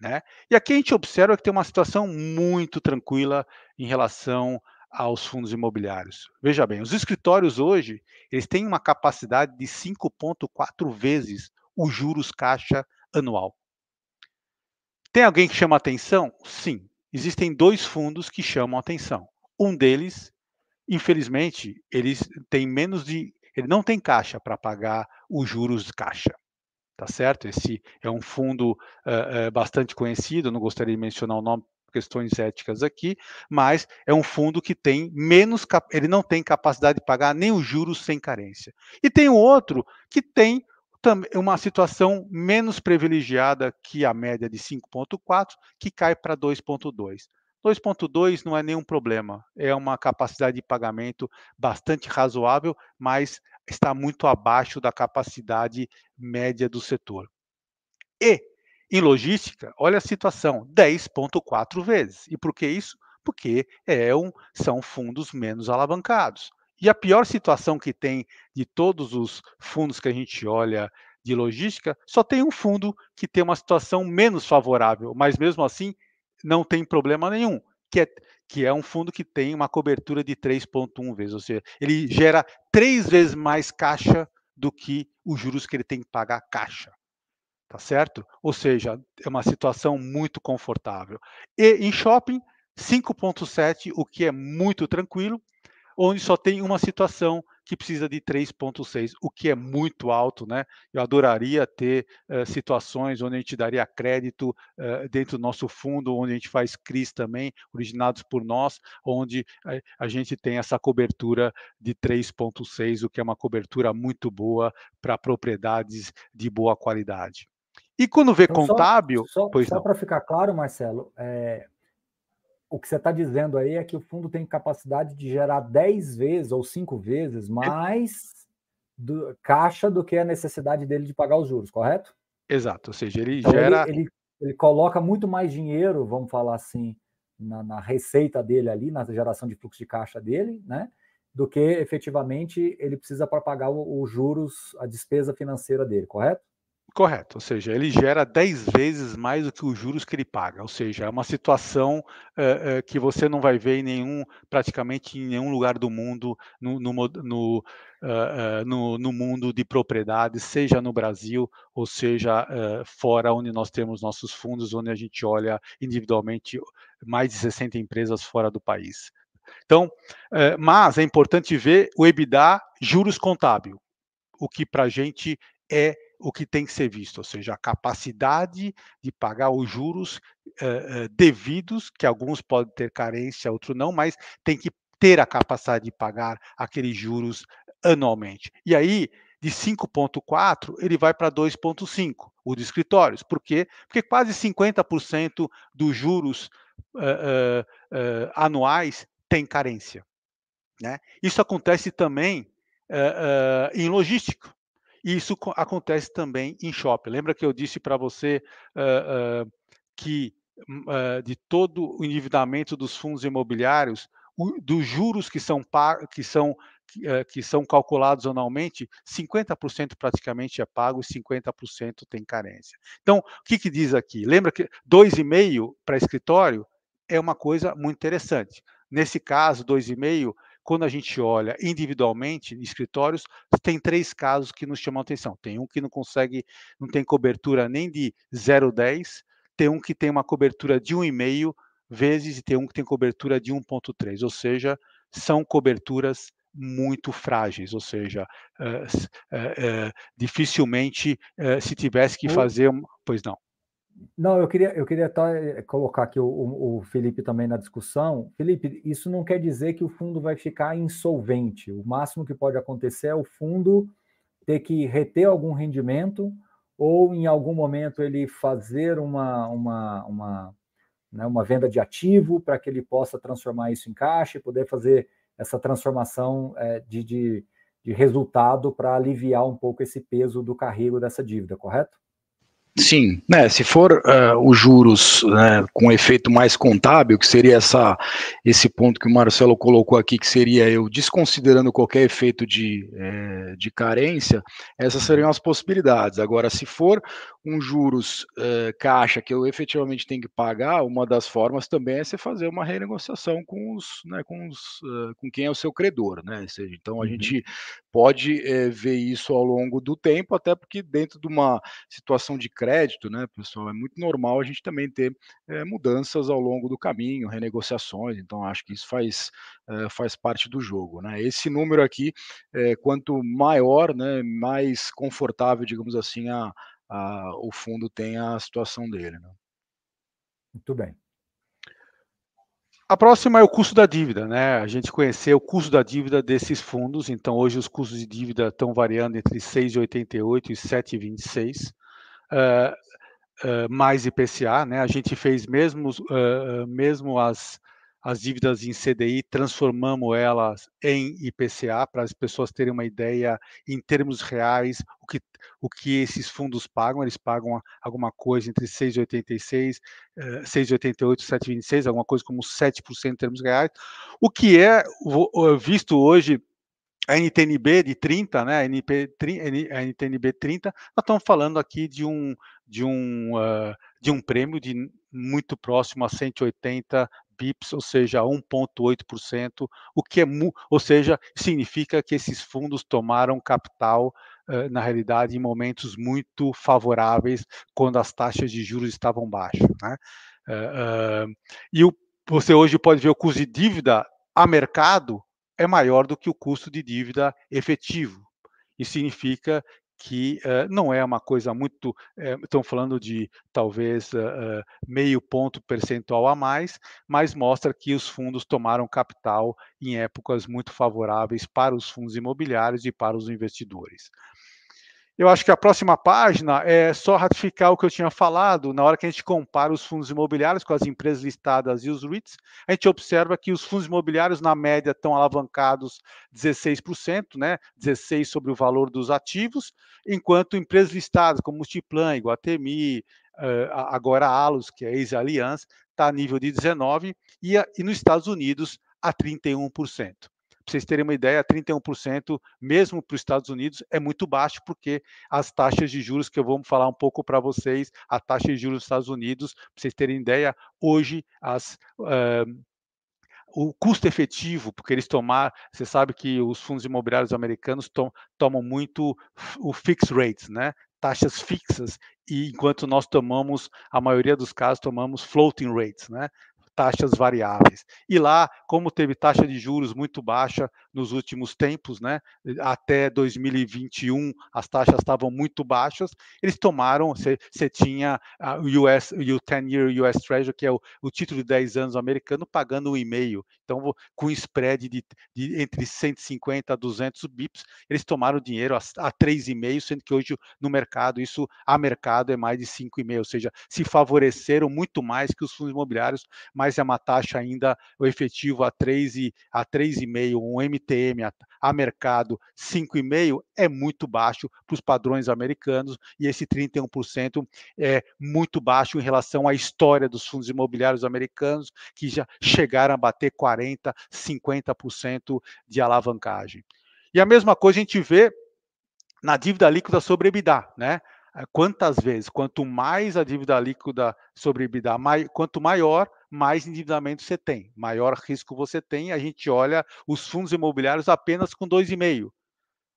Né? E aqui a gente observa que tem uma situação muito tranquila em relação aos fundos imobiliários. Veja bem, os escritórios hoje, eles têm uma capacidade de 5.4 vezes os juros caixa anual. Tem alguém que chama atenção? Sim, existem dois fundos que chamam atenção. Um deles, infelizmente, menos de ele não tem caixa para pagar os juros de caixa. Tá certo? Esse é um fundo uh, uh, bastante conhecido, não gostaria de mencionar o nome questões éticas aqui, mas é um fundo que tem menos, ele não tem capacidade de pagar nem os juros sem carência. E tem o outro que tem uma situação menos privilegiada que a média de 5,4, que cai para 2,2. 2,2 não é nenhum problema, é uma capacidade de pagamento bastante razoável, mas está muito abaixo da capacidade média do setor. E em logística, olha a situação, 10,4 vezes. E por que isso? Porque é um, são fundos menos alavancados. E a pior situação que tem de todos os fundos que a gente olha de logística, só tem um fundo que tem uma situação menos favorável, mas mesmo assim não tem problema nenhum, que é, que é um fundo que tem uma cobertura de 3,1 vezes, ou seja, ele gera três vezes mais caixa do que os juros que ele tem que pagar caixa tá certo? Ou seja, é uma situação muito confortável. E em shopping, 5.7, o que é muito tranquilo, onde só tem uma situação que precisa de 3.6, o que é muito alto, né? Eu adoraria ter uh, situações onde a gente daria crédito uh, dentro do nosso fundo, onde a gente faz CRIs também, originados por nós, onde a, a gente tem essa cobertura de 3.6, o que é uma cobertura muito boa para propriedades de boa qualidade. E quando vê então, contábil. Só, só, só para ficar claro, Marcelo, é, o que você está dizendo aí é que o fundo tem capacidade de gerar 10 vezes ou 5 vezes mais do, caixa do que a necessidade dele de pagar os juros, correto? Exato, ou seja, ele então, gera. Ele, ele, ele, coloca muito mais dinheiro, vamos falar assim, na, na receita dele ali, na geração de fluxo de caixa dele, né? Do que efetivamente ele precisa para pagar os juros, a despesa financeira dele, correto? Correto, ou seja, ele gera 10 vezes mais do que os juros que ele paga, ou seja, é uma situação é, é, que você não vai ver em nenhum, praticamente em nenhum lugar do mundo, no, no, no, uh, no, no mundo de propriedades, seja no Brasil ou seja fora, onde nós temos nossos fundos, onde a gente olha individualmente mais de 60 empresas fora do país. Então, mas é importante ver o EBITDA juros contábil, o que para a gente é o que tem que ser visto, ou seja, a capacidade de pagar os juros uh, uh, devidos, que alguns podem ter carência, outros não, mas tem que ter a capacidade de pagar aqueles juros anualmente. E aí, de 5,4, ele vai para 2,5, o de escritórios. Por quê? Porque quase 50% dos juros uh, anuais tem carência. Né? Isso acontece também em logística. E isso acontece também em shopping. Lembra que eu disse para você uh, uh, que uh, de todo o endividamento dos fundos imobiliários, o, dos juros que são, que são que são calculados anualmente, 50% praticamente é pago e 50% tem carência. Então, o que, que diz aqui? Lembra que 2,5 para escritório é uma coisa muito interessante. Nesse caso, 2,5 quando a gente olha individualmente em escritórios, tem três casos que nos chamam a atenção. Tem um que não consegue, não tem cobertura nem de 0,10, tem um que tem uma cobertura de 1,5 vezes e tem um que tem cobertura de 1,3, ou seja, são coberturas muito frágeis, ou seja, uh, uh, uh, dificilmente se tivesse que fazer, pois não. Não, eu queria, eu queria até colocar aqui o, o, Felipe também na discussão. Felipe, isso não quer dizer que o fundo vai ficar insolvente. O máximo que pode acontecer é o fundo ter que reter algum rendimento ou em algum momento ele fazer uma, uma, uma, né, uma venda de ativo para que ele possa transformar isso em caixa e poder fazer essa transformação é, de, de, de resultado para aliviar um pouco esse peso do carrego dessa dívida, correto? Sim, né, se for uh, os juros né, com efeito mais contábil, que seria essa, esse ponto que o Marcelo colocou aqui, que seria eu desconsiderando qualquer efeito de, é, de carência, essas seriam as possibilidades. Agora, se for um juros uh, caixa que eu efetivamente tenho que pagar, uma das formas também é você fazer uma renegociação com os, né, com, os, uh, com quem é o seu credor, né? Seja, então a uhum. gente pode ver isso ao longo do tempo, até porque dentro de uma situação de crédito, né, pessoal, é muito normal a gente também ter é, mudanças ao longo do caminho, renegociações. Então acho que isso faz é, faz parte do jogo, né? Esse número aqui, quanto maior, né, mais confortável, digamos assim, a a, o fundo tem a situação dele. Né? Muito bem. A próxima é o custo da dívida, né? A gente conheceu o custo da dívida desses fundos, então hoje os custos de dívida estão variando entre 6,88 e 7,26, uh, mais IPCA, né? A gente fez mesmo, uh, mesmo as, as dívidas em CDI, transformamos elas em IPCA, para as pessoas terem uma ideia em termos reais, o que, o que esses fundos pagam, eles pagam alguma coisa entre 6,86, 6,88, 7,26, alguma coisa como 7% em termos reais, o que é visto hoje a NTNB de 30, né, a, NP, a NTNB 30, nós estamos falando aqui de um, de um, uh, de um prêmio de muito próximo a 180 bips, ou seja, 1,8%, o que é, ou seja, significa que esses fundos tomaram capital, uh, na realidade, em momentos muito favoráveis, quando as taxas de juros estavam baixas. Né? Uh, e o, você hoje pode ver o custo de dívida a mercado é maior do que o custo de dívida efetivo. Isso significa que uh, não é uma coisa muito. Uh, estão falando de talvez uh, meio ponto percentual a mais, mas mostra que os fundos tomaram capital em épocas muito favoráveis para os fundos imobiliários e para os investidores. Eu acho que a próxima página é só ratificar o que eu tinha falado. Na hora que a gente compara os fundos imobiliários com as empresas listadas e os REITs, a gente observa que os fundos imobiliários, na média, estão alavancados 16%, né? 16% sobre o valor dos ativos, enquanto empresas listadas como Multiplan, Iguatemi, eh, agora Alus, que é a ex-Aliança, está a nível de 19%, e, e nos Estados Unidos a 31%. Para vocês terem uma ideia, 31%, mesmo para os Estados Unidos, é muito baixo, porque as taxas de juros, que eu vou falar um pouco para vocês, a taxa de juros dos Estados Unidos, para vocês terem ideia, hoje as. Uh, o custo efetivo, porque eles tomar, você sabe que os fundos imobiliários americanos tom, tomam muito o fixed rates, né? Taxas fixas, e enquanto nós tomamos, a maioria dos casos, tomamos floating rates, né? Taxas variáveis. E lá, como teve taxa de juros muito baixa nos últimos tempos, né, até 2021 as taxas estavam muito baixas, eles tomaram, você tinha o US, o 10-year US Treasury, que é o, o, título de 10 anos americano, pagando um e-mail. Então, com spread de, de, entre 150 a 200 bips, eles tomaram dinheiro a, a 3,5, sendo que hoje no mercado, isso a mercado é mais de 5,5, ou seja, se favoreceram muito mais que os fundos imobiliários mais mais é uma taxa ainda, o efetivo a 3 e a 3,5, um MTM a, a mercado 5,5 é muito baixo para os padrões americanos e esse 31% é muito baixo em relação à história dos fundos imobiliários americanos que já chegaram a bater 40, 50% de alavancagem. E a mesma coisa a gente vê na dívida líquida sobre EBITDA, né? Quantas vezes, quanto mais a dívida líquida sobre EBITDA, mai, quanto maior, mais endividamento você tem, maior risco você tem. A gente olha os fundos imobiliários apenas com 2,5.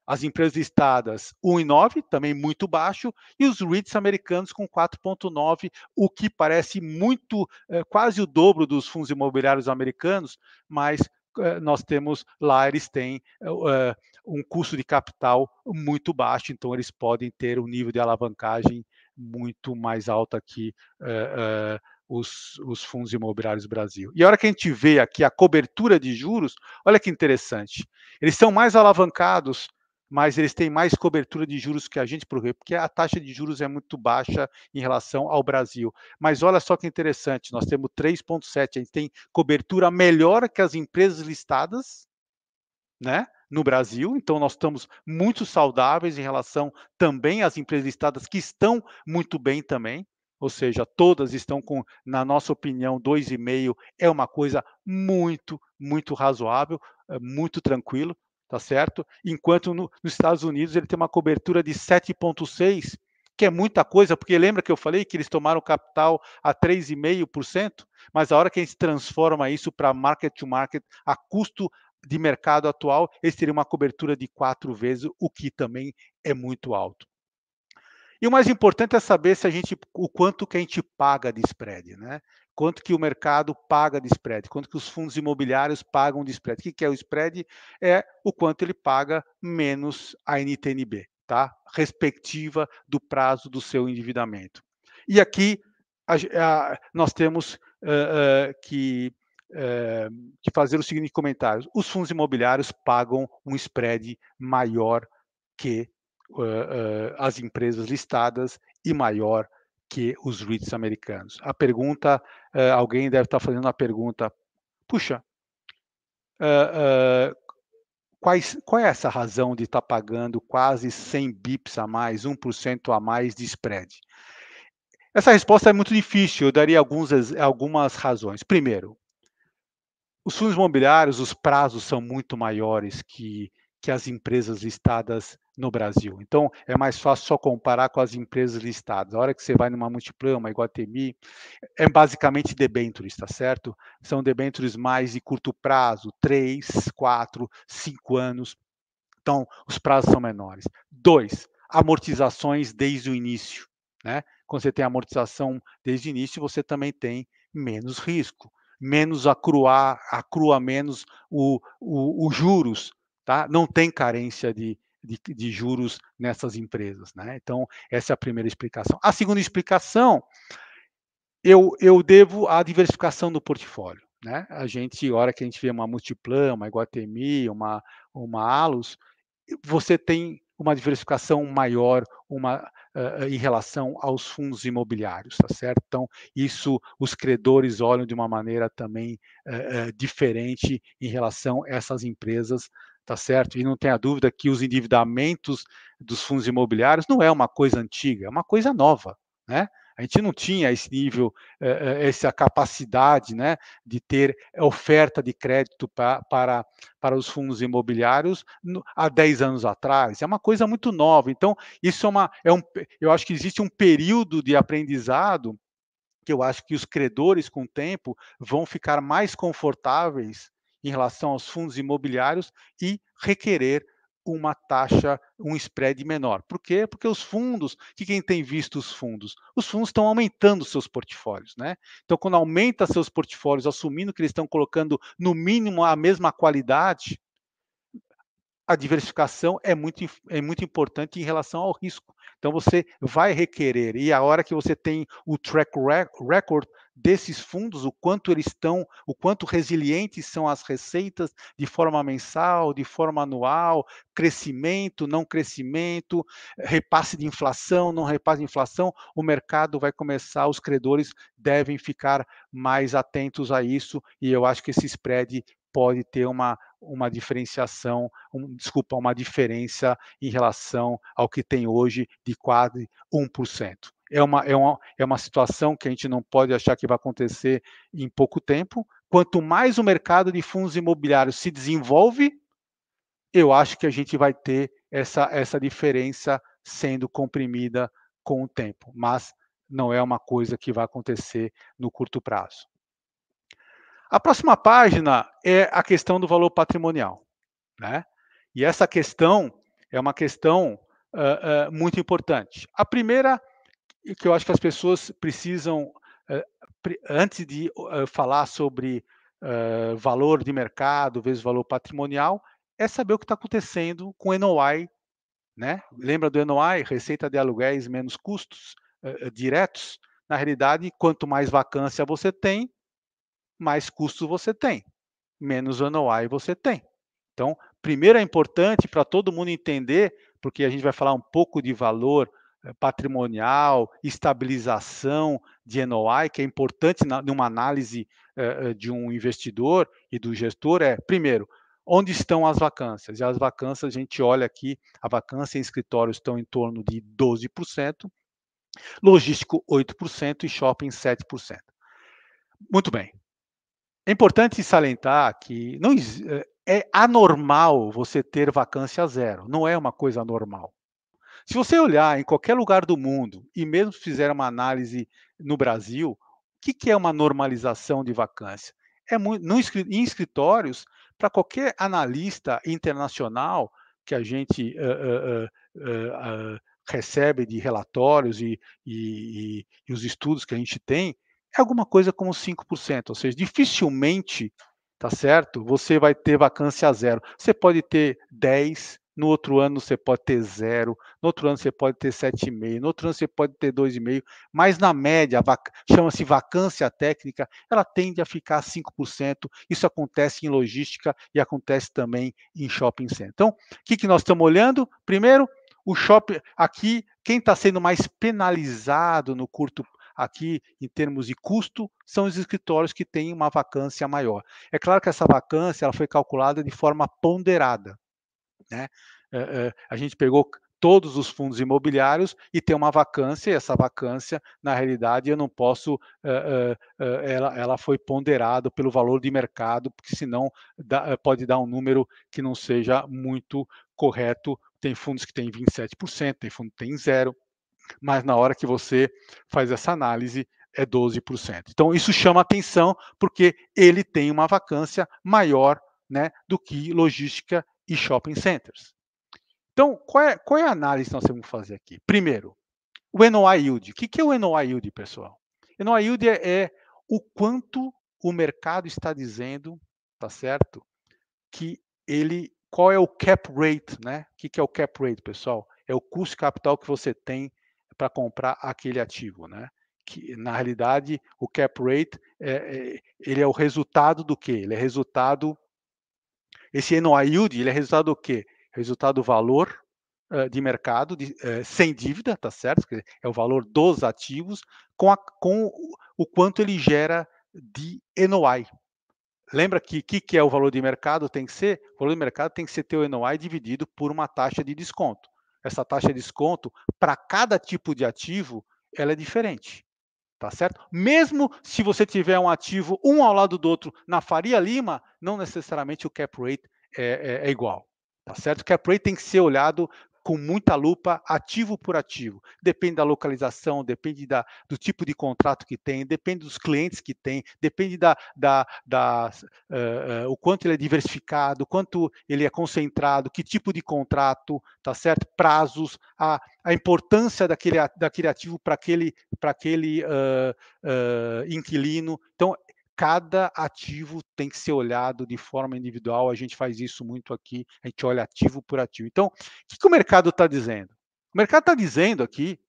As empresas listadas 1,9, também muito baixo, e os REITs americanos com 4,9, o que parece muito, é, quase o dobro dos fundos imobiliários americanos, mas é, nós temos lá, eles têm um custo de capital muito baixo, então eles podem ter um nível de alavancagem muito mais alto que os, os fundos imobiliários do Brasil. E a hora que a gente vê aqui a cobertura de juros, olha que interessante. Eles são mais alavancados, mas eles têm mais cobertura de juros que a gente, porque a taxa de juros é muito baixa em relação ao Brasil. Mas olha só que interessante, nós temos 3,7, a gente tem cobertura melhor que as empresas listadas, né? No Brasil, então nós estamos muito saudáveis em relação também às empresas listadas que estão muito bem também ou seja, todas estão com, na nossa opinião, 2,5 é uma coisa muito, muito razoável, é muito tranquilo, tá certo? Enquanto no, nos Estados Unidos ele tem uma cobertura de 7,6, que é muita coisa, porque lembra que eu falei que eles tomaram capital a 3,5%, mas a hora que a gente transforma isso para market to market, a custo de mercado atual, eles teriam uma cobertura de quatro vezes, o que também é muito alto. E o mais importante é saber se a gente, o quanto que a gente paga de spread, né? Quanto que o mercado paga de spread, quanto que os fundos imobiliários pagam de spread. O que é o spread? É o quanto ele paga menos a NTNB, tá? Respectiva do prazo do seu endividamento. E aqui a, a, nós temos uh, uh, que, uh, que fazer o seguinte comentário: os fundos imobiliários pagam um spread maior que uh, as empresas listadas e maior que os REITs americanos. A pergunta, uh, alguém deve estar fazendo a pergunta, puxa, quais, qual é essa razão de estar pagando quase 100 bips a mais, 1% a mais de spread? Essa resposta é muito difícil, eu daria alguns, algumas razões. Primeiro, os fundos imobiliários, os prazos são muito maiores que, que as empresas listadas no Brasil. Então, é mais fácil só comparar com as empresas listadas. A hora que você vai numa Multiplan, uma Iguatemi, é basicamente debentures, tá certo? São debentures mais de curto prazo, três, quatro, cinco anos. Então, os prazos são menores. Dois, amortizações desde o início. Né? Quando você tem amortização desde o início, você também tem menos risco, menos acruar, acrua menos o, o, o juros, tá? Não tem carência de, de, de juros nessas empresas. Né? Então, essa é a primeira explicação. A segunda explicação, eu, eu devo à diversificação do portfólio. Né? A gente, a hora que a gente vê uma Multiplan, uma Iguatemi, uma, uma Alus, você tem uma diversificação maior uma, uh, em relação aos fundos imobiliários, tá certo? Então, isso os credores olham de uma maneira também uh, diferente em relação a essas empresas tá certo? E não tenha dúvida que os endividamentos dos fundos imobiliários não é uma coisa antiga, é uma coisa nova, né? A gente não tinha esse nível, essa capacidade né, de ter oferta de crédito pra, para, para os fundos imobiliários há 10 anos atrás. É uma coisa muito nova. Então, isso é uma. É um, eu acho que existe um período de aprendizado que eu acho que os credores, com o tempo, vão ficar mais confortáveis em relação aos fundos imobiliários e requerer uma taxa, um spread menor. Por quê? Porque os fundos, que quem tem visto os fundos? Os fundos estão aumentando seus portfólios, né? Então, quando aumenta seus portfólios, assumindo que eles estão colocando no mínimo a mesma qualidade, a diversificação é muito, é muito importante em relação ao risco. Então você vai requerer, e a hora que você tem o track record desses fundos, o quanto eles estão, o quanto resilientes são as receitas de forma mensal, de forma anual, crescimento, não crescimento, repasse de inflação, não repasse de inflação, o mercado vai começar, os credores devem ficar mais atentos a isso, e eu acho que esse spread pode ter uma, uma diferenciação, um, desculpa, uma diferença em relação ao que tem hoje de quase 1%. É uma, é, uma, é uma situação que a gente não pode achar que vai acontecer em pouco tempo. Quanto mais o mercado de fundos imobiliários se desenvolve, eu acho que a gente vai ter essa, essa diferença sendo comprimida com o tempo, mas não é uma coisa que vai acontecer no curto prazo. A próxima página é a questão do valor patrimonial. Né? E essa questão é uma questão uh, uh, muito importante. A primeira, que eu acho que as pessoas precisam, uh, antes de falar sobre valor de mercado vezes valor patrimonial, é saber o que está acontecendo com o NOI. Né? Lembra do NOI? Receita de aluguéis menos custos diretos. Na realidade, quanto mais vacância você tem, mais custos você tem, menos NOI você tem. Então, primeiro é importante para todo mundo entender, porque a gente vai falar um pouco de valor eh, patrimonial, estabilização de NOI, que é importante numa análise uh, de um investidor e do gestor, é, primeiro, onde estão as vacâncias? E as vacâncias, a gente olha aqui, a vacância em escritório estão em torno de 12%, logístico 8% e shopping 7%. Muito bem. É importante salientar que não eh, é anormal você ter vacância zero, não é uma coisa normal. Se você olhar em qualquer lugar do mundo, e mesmo fizer uma análise no Brasil, o que, que é uma normalização de vacância? É muito, no, em escritórios, para qualquer analista internacional que a gente uh, uh, uh, recebe de relatórios e, e, e, e os estudos que a gente tem, é alguma coisa como 5%, ou seja, dificilmente, tá certo? Você vai ter vacância zero. Você pode ter 10, no outro ano você pode ter zero, no outro ano você pode ter 7,5, no outro ano você pode ter 2,5, mas na média, vac... chama-se vacância técnica, ela tende a ficar 5%. Isso acontece em logística e acontece também em shopping center. Então, o que, que nós estamos olhando? Primeiro, o shopping, aqui, quem está sendo mais penalizado no curto aqui em termos de custo, são os escritórios que têm uma vacância maior. É claro que essa vacância ela foi calculada de forma ponderada. Né? a gente pegou todos os fundos imobiliários e tem uma vacância, e essa vacância, na realidade, eu não posso, ela, ela foi ponderada pelo valor de mercado, porque senão pode dar um número que não seja muito correto. Tem fundos que têm 27%, tem fundo que tem zero, mas na hora que você faz essa análise é 12%. Então isso chama atenção porque ele tem uma vacância maior né, do que logística e shopping centers. Então, qual é, qual é a análise que nós temos que fazer aqui? Primeiro, o NOI Yield. O que é o NOI Yield, pessoal? NOI Yield é, é o quanto o mercado está dizendo, tá certo? Que ele, qual é o cap rate, né? O que é o cap rate, pessoal? É o custo capital que você tem para comprar aquele ativo, né? Que na realidade o cap rate é, é, ele é o resultado do quê? Ele é resultado esse NOI yield, ele é resultado do quê? Resultado do valor uh, de mercado de, uh, sem dívida, tá certo? É o valor dos ativos com, a, com o quanto ele gera de NOI. Lembra que o que, que, é o valor de mercado? Tem que ser, o valor de mercado tem que ser teu NOI dividido por uma taxa de desconto essa taxa de desconto para cada tipo de ativo ela é diferente. Tá certo? Mesmo se você tiver um ativo um ao lado do outro na Faria Lima, não necessariamente o cap rate é, é, é igual. Tá certo? O cap rate tem que ser olhado com muita lupa, ativo por ativo. Depende da localização, depende da, do tipo de contrato que tem, depende dos clientes que tem, depende da, da, da uh, uh, o quanto ele é diversificado, quanto ele é concentrado, que tipo de contrato, tá certo? Prazos, a, a importância daquele, daquele ativo para aquele, aquele uh, inquilino. Então, cada ativo tem que ser olhado de forma individual. A gente faz isso muito aqui, a gente olha ativo por ativo. Então, o que, que o mercado está dizendo? O mercado está dizendo aqui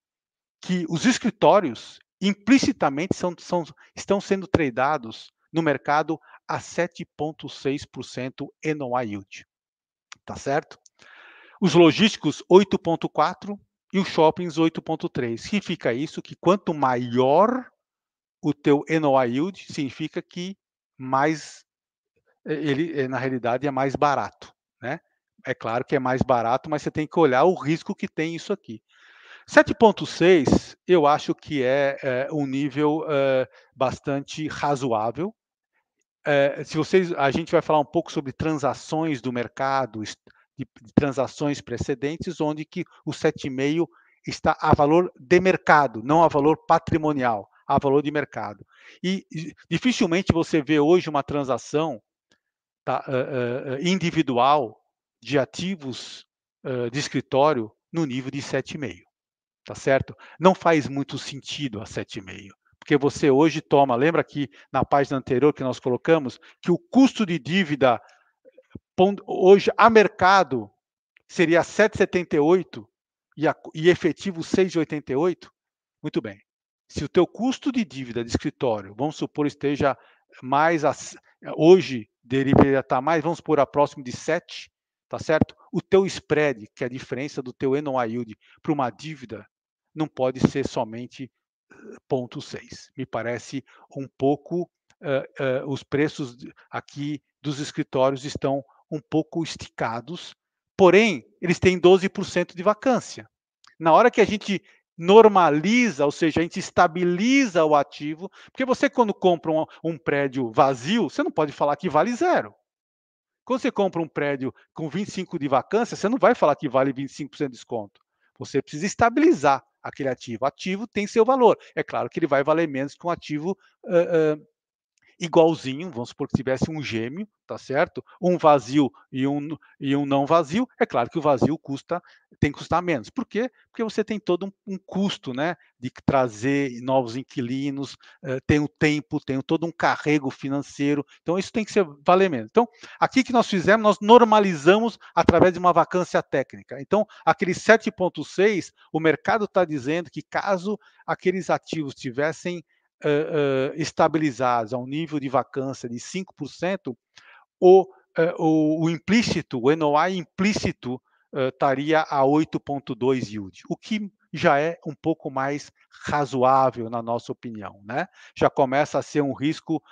que os escritórios implicitamente são, são, estão sendo tradeados no mercado a 7,6% NOI yield. Tá certo? Os logísticos 8,4% e os shoppings 8,3%. Significa isso que quanto maior o teu NOI yield significa que mais ele eh, na realidade é mais barato, né? É claro que é mais barato, mas você tem que olhar o risco que tem isso aqui. 7.6 eu acho que é, é um nível é, bastante razoável. É, se vocês, a gente vai falar um pouco sobre transações do mercado, de, de transações precedentes, onde que o 7,5 está a valor de mercado, não a valor patrimonial a valor de mercado. E dificilmente você vê hoje uma transação tá, uh, uh, individual de ativos uh, de escritório no nível de 7,5. Tá certo? Não faz muito sentido a 7,5. Porque você hoje toma, lembra que na página anterior que nós colocamos, que o custo de dívida hoje a mercado seria 7,78 e, e efetivo 6,88? Muito bem se o teu custo de dívida de escritório, vamos supor, esteja mais hoje deveria estar mais, vamos supor, a próximo de 7, tá certo? O teu spread, que é a diferença do teu NOI yield para uma dívida, não pode ser somente 0,6. Me parece um pouco uh, uh, os preços aqui dos escritórios estão um pouco esticados, porém, eles têm 12% de vacância. Na hora que a gente normaliza, ou seja, a gente estabiliza o ativo, porque você quando compra um, um, prédio vazio, você não pode falar que vale zero. Quando você compra um prédio com 25 de vacância, você não vai falar que vale 25% de desconto. Você precisa estabilizar aquele ativo. Ativo tem seu valor. É claro que ele vai valer menos que um ativo uh, uh, igualzinho, vamos supor que tivesse um gêmeo, tá certo? Um vazio e um, e um não vazio, é claro que o vazio custa, tem que custar menos. Por quê? Porque você tem todo um, um custo, né? De trazer novos inquilinos, uh, tem o tempo, tem todo um carrego financeiro, então isso tem que ser valer menos. Então, aqui que nós fizemos, nós normalizamos através de uma vacância técnica. Então, aquele 7,6, o mercado está dizendo que caso aqueles ativos tivessem uh, estabilizados a um nível de vacância de 5%, o, uh, o, o implícito, o NOI implícito, estaria a 8,2 yield, o que já é um pouco mais razoável, na nossa opinião. Né? Já começa a ser um risco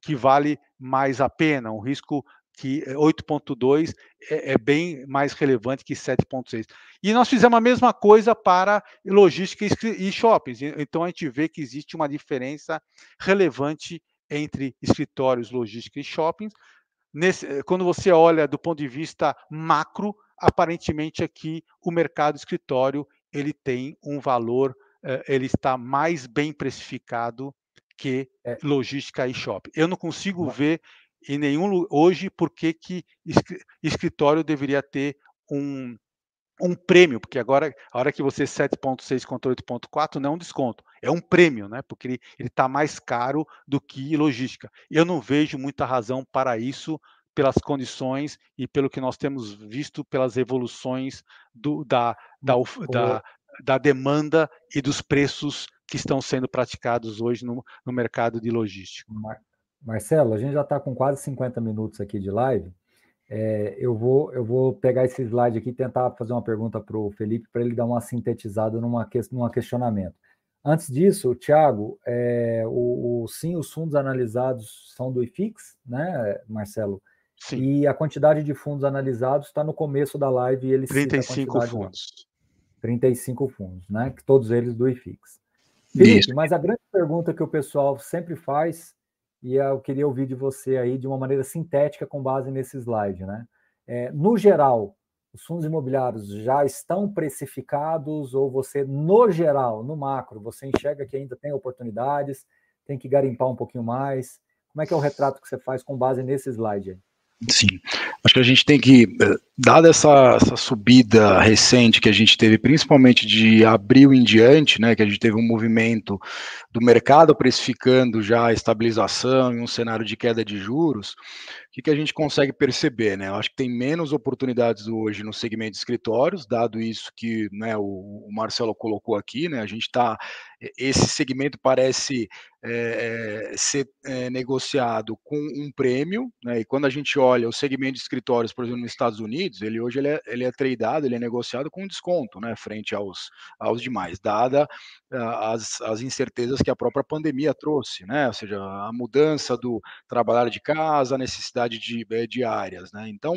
que vale mais a pena, um risco que 8.2 é, é, bem mais relevante que 7.6. E nós fizemos a mesma coisa para logística e shoppings. Então a gente vê que existe uma diferença relevante entre escritórios, logística e shoppings. Nesse, quando você olha do ponto de vista macro, aparentemente aqui o mercado escritório ele tem um valor, eh, ele está mais bem precificado que é. logística e shopping. Eu não consigo ver em nenhum hoje por que, que escritório deveria ter um, um prêmio, porque agora, a hora que você 7.6 contra 8.4 não é um desconto, é um prêmio, né? Porque ele está mais caro do que logística. Eu não vejo muita razão para isso pelas condições e pelo que nós temos visto pelas evoluções do, da, da, da, da demanda e dos preços que estão sendo praticados hoje no, no mercado de logística. Marcelo, a gente já está com quase 50 minutos aqui de live. É, eu, vou, eu vou pegar esse slide aqui e tentar fazer uma pergunta para o Felipe para ele dar uma sintetizada numa, numa questionamento. Antes disso, Thiago, é, o, o, sim, os fundos analisados são do IFIX, né, Marcelo? Sim. E a quantidade de fundos analisados está no começo da live e eles 35 fundos. Lá. 35 fundos, né? Todos eles do IFIX. Felipe, Isso. mas a grande pergunta que o pessoal sempre faz, e eu queria ouvir de você aí de uma maneira sintética com base nesse slide, né? É, no geral, os fundos imobiliários já estão precificados ou você, no geral, no macro, você enxerga que ainda tem oportunidades, tem que garimpar um pouquinho mais? Como é que é o retrato que você faz com base nesse slide aí? Sim, acho que a gente tem que, eh, dada essa, essa, subida recente que a gente teve, principalmente de abril em diante, né, que a gente teve um movimento do mercado precificando já a estabilização e um cenário de queda de juros, que, que a gente consegue perceber? Né? Eu acho que tem menos oportunidades hoje no segmento de escritórios, dado isso que né, o, o Marcelo colocou aqui, né? A gente está. Esse segmento parece é, ser é, negociado com um prêmio, né? E quando a gente olha o segmento de escritórios, por exemplo, nos Estados Unidos, ele hoje ele é, ele é tradeado, ele é negociado com desconto, né? Frente aos, aos demais, dada as, as incertezas que a própria pandemia trouxe, né? Ou seja, a mudança do trabalhar de casa, a necessidade de, eh, de áreas, né? Então,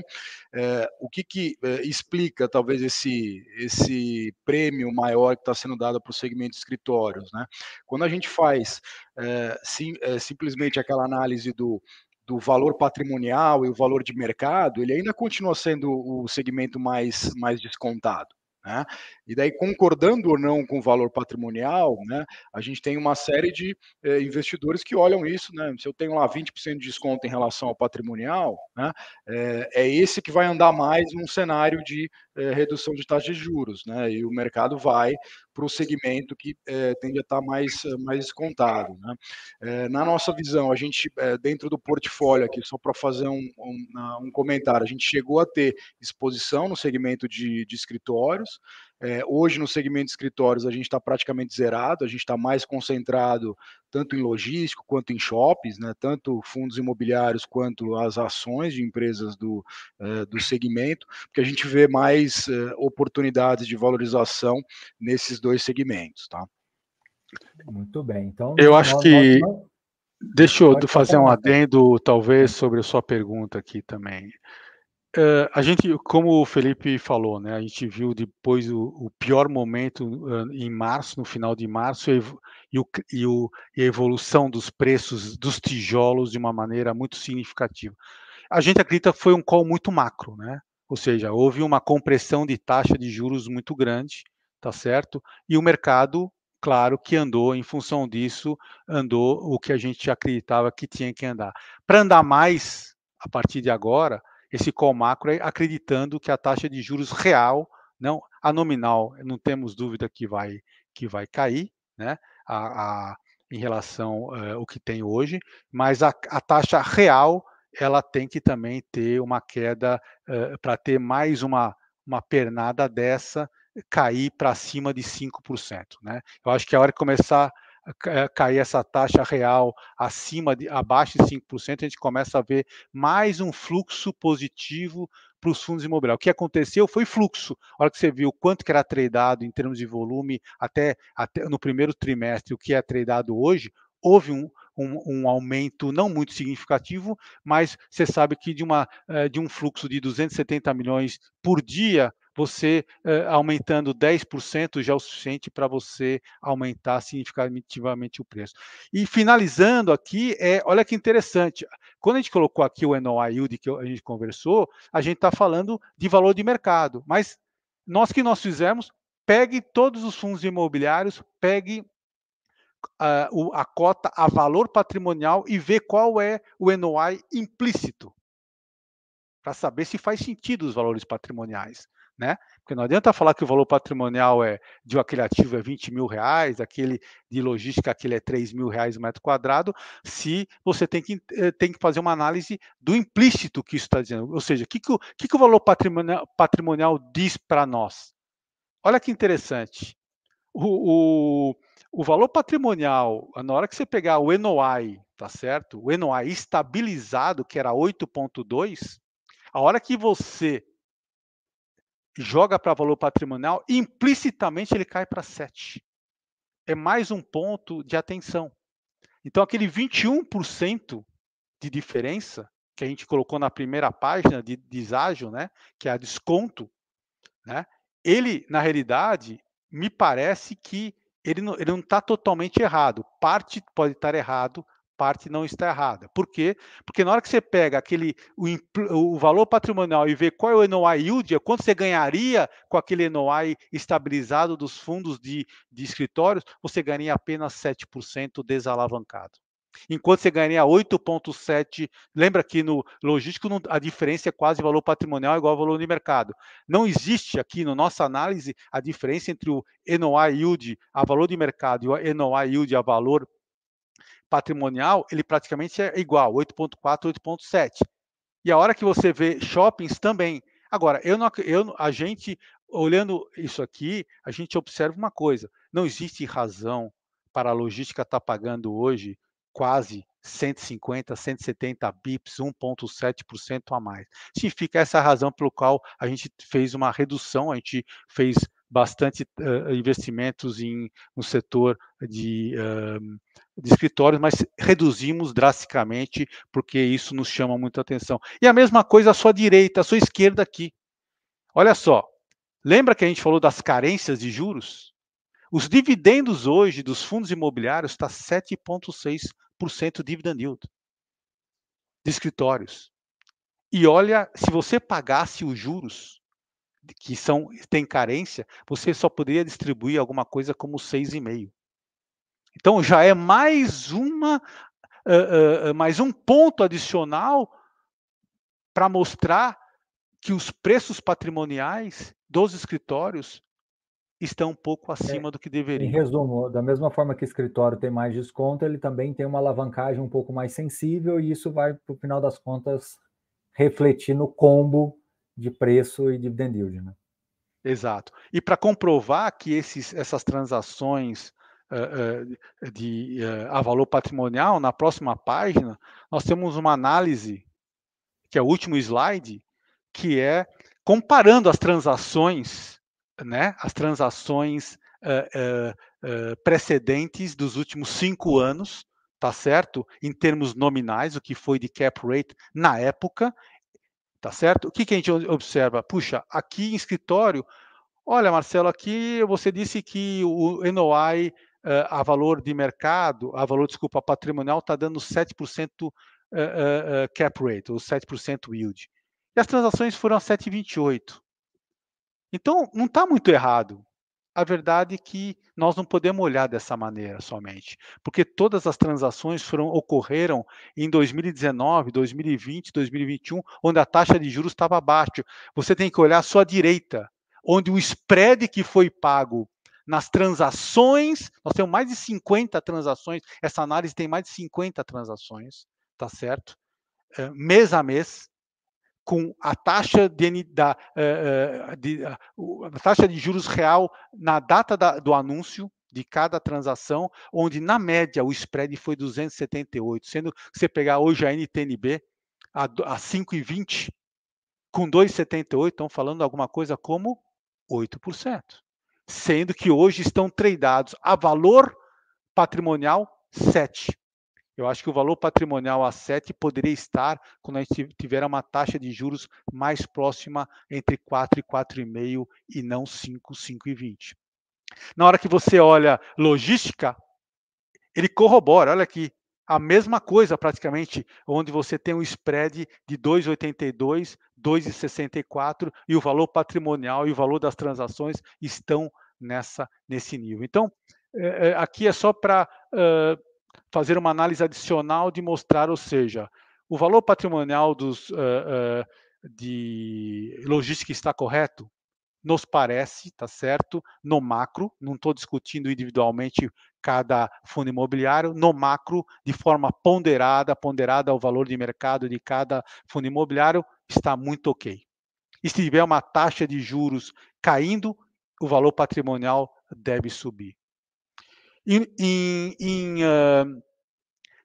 é, o que, que é, explica talvez esse, esse prêmio maior que está sendo dado para o segmento de escritórios, né? Quando a gente faz é, sim, simplesmente aquela análise do do valor patrimonial e o valor de mercado, ele ainda continua sendo o segmento mais, mais descontado. Né? E daí, concordando ou não com o valor patrimonial, né, a gente tem uma série de eh, investidores que olham isso. Né? Se eu tenho lá 20% de desconto em relação ao patrimonial, né, é, é, esse que vai andar mais num cenário de eh, redução de taxa de juros. Né? E o mercado vai para o segmento que é, tende a estar mais, mais descontado. Né? É, na nossa visão, a gente, é, dentro do portfólio aqui, só para fazer um, um, um, comentário, a gente chegou a ter exposição no segmento de, de escritórios, é, hoje, no segmento de escritórios, a gente está praticamente zerado, a gente está mais concentrado tanto em logístico quanto em shoppings, né, tanto fundos imobiliários quanto as ações de empresas do, é, do segmento, porque a gente vê mais é, oportunidades de valorização nesses dois segmentos. Tá? Muito bem. Então, eu acho nós, que. Nós, nós... Deixa eu fazer um adendo, talvez, sobre a sua pergunta aqui também. Uh, a gente, como o Felipe falou, né, a gente viu depois o, o pior momento em março, no final de março, e, e, o, e, o, e, a evolução dos preços dos tijolos de uma maneira muito significativa. A gente acredita que foi um call muito macro, né? Ou seja, houve uma compressão de taxa de juros muito grande, tá certo? E o mercado, claro, que andou em função disso, andou o que a gente acreditava que tinha que andar. Para andar mais a partir de agora, esse call macro acreditando que a taxa de juros real, não a nominal, não temos dúvida que vai que vai cair, né? A, a em relação uh, ao que tem hoje, mas a, a, taxa real ela tem que também ter uma queda uh, para ter mais uma, uma pernada dessa cair para cima de 5%. Né? Eu acho que a hora que começar eh, cair essa taxa real acima de abaixo de 5%, a gente começa a ver mais um fluxo positivo para os fundos imobiliários. O que aconteceu foi fluxo. A hora que você viu quanto que era tradeado em termos de volume até, até no primeiro trimestre, o que é tradeado hoje, houve um, um, um, aumento não muito significativo, mas você sabe que de, uma, eh, de um fluxo de 270 milhões por dia, você uh, aumentando 10% já é o suficiente para você aumentar significativamente o preço. E finalizando aqui, é, olha que interessante, quando a gente colocou aqui o NOI Yield que a gente conversou, a gente está falando de valor de mercado, mas nós que nós fizemos, pegue todos os fundos imobiliários, pegue uh, o, a cota a valor patrimonial e vê qual é o NOI implícito, para saber se faz sentido os valores patrimoniais né? Porque não adianta falar que o valor patrimonial é de aquele ativo é 20 mil reais, aquele de logística aquele é 3 mil reais o metro quadrado, se você tem que, eh, tem que fazer uma análise do implícito que isso está dizendo. Ou seja, o que, que, o, que, que o valor patrimonial, patrimonial diz para nós? Olha que interessante. O, o, o valor patrimonial, na hora que você pegar o NOI, tá certo? O NOI estabilizado, que era 8,2, a hora que você joga para valor patrimonial, implicitamente ele cai para 7. É mais um ponto de atenção. Então, aquele 21% de diferença que a gente colocou na primeira página de deságio, né, que é a desconto, né, ele, na realidade, me parece que ele não está totalmente errado. Parte pode estar errado, parte não está errada. Por quê? Porque na hora que você pega aquele o, o, valor patrimonial e vê qual é o NOI yield, é quanto você ganharia com aquele NOI estabilizado dos fundos de, de escritórios, você ganharia apenas 7% desalavancado. Enquanto você ganharia 8,7%, lembra que no logístico a diferença é quase valor patrimonial igual ao valor de mercado. Não existe aqui, na nossa análise, a diferença entre o NOI yield a valor de mercado e o NOI yield a valor patrimonial, ele praticamente é igual, 8.4, 8.7. E a hora que você vê shoppings também. Agora, eu não, eu, a gente, olhando isso aqui, a gente observa uma coisa: não existe razão para a logística estar tá pagando hoje quase 150, 170 bips, 1,7% a mais. Significa essa razão pelo qual a gente fez uma redução, a gente fez bastante uh, investimentos em, no setor de, uh, de escritórios, mas reduzimos drasticamente porque isso nos chama muita atenção. E a mesma coisa à sua direita, à sua esquerda aqui. Olha só, lembra que a gente falou das carências de juros? Os dividendos hoje dos fundos imobiliários está 7,6% dividend yield de escritórios. E olha, se você pagasse os juros que são tem carência, você só poderia distribuir alguma coisa como 6,5. Então já é mais uma uh, uh, mais um ponto adicional para mostrar que os preços patrimoniais dos escritórios estão um pouco é, acima é, do que deveriam. Em resumo, da mesma forma que o escritório tem mais desconto, ele também tem uma alavancagem um pouco mais sensível e isso vai, para o final das contas, refletir no combo de preço e dividend yield. Né? Exato. E para comprovar que esses, essas transações de uh, a valor patrimonial, na próxima página, nós temos uma análise, que é o último slide, que é comparando as transações, né, as transações precedentes dos últimos cinco anos, tá certo? Em termos nominais, o que foi de cap rate na época, tá certo? O que, que a gente observa? Puxa, aqui em escritório, olha, Marcelo, aqui você disse que o NOI uh, a valor de mercado, a valor, desculpa, patrimonial está dando 7% uh, uh, cap rate, ou 7% yield. E as transações foram a 7,28. Então, não está muito errado. A verdade é que nós não podemos olhar dessa maneira somente, porque todas as transações foram, ocorreram em 2019, 2020, 2021, onde a taxa de juros estava baixa. Você tem que olhar à sua direita, onde o spread que foi pago nas transações, nós temos mais de 50 transações, essa análise tem mais de 50 transações, tá certo? É, mês a mês, com a taxa de, da, uh, de, uh, a taxa de juros real na data da, do anúncio de cada transação, onde na média o spread foi 278, sendo que você pegar hoje a NTNB a, a 5,20 com 2,78, estão falando alguma coisa como 8% sendo que hoje estão tradeados a valor patrimonial 7. Eu acho que o valor patrimonial a 7 poderia estar quando a gente tiver uma taxa de juros mais próxima entre 4 e 4,5 e não 5, 5,20. Na hora que você olha logística, ele corrobora, olha aqui, a mesma coisa praticamente, onde você tem um spread de 2,82, 2,64 e o valor patrimonial e o valor das transações estão nessa nesse nível. Então, é, aqui é só para uh, fazer uma análise adicional de mostrar, ou seja, o valor patrimonial dos, uh, de logística está correto? Nos parece, tá certo? No macro, não estou discutindo individualmente cada fundo imobiliário, no macro, de forma ponderada, ponderada ao valor de mercado de cada fundo imobiliário, está muito ok. E se tiver uma taxa de juros caindo, o valor patrimonial deve subir. Em, em, em uh,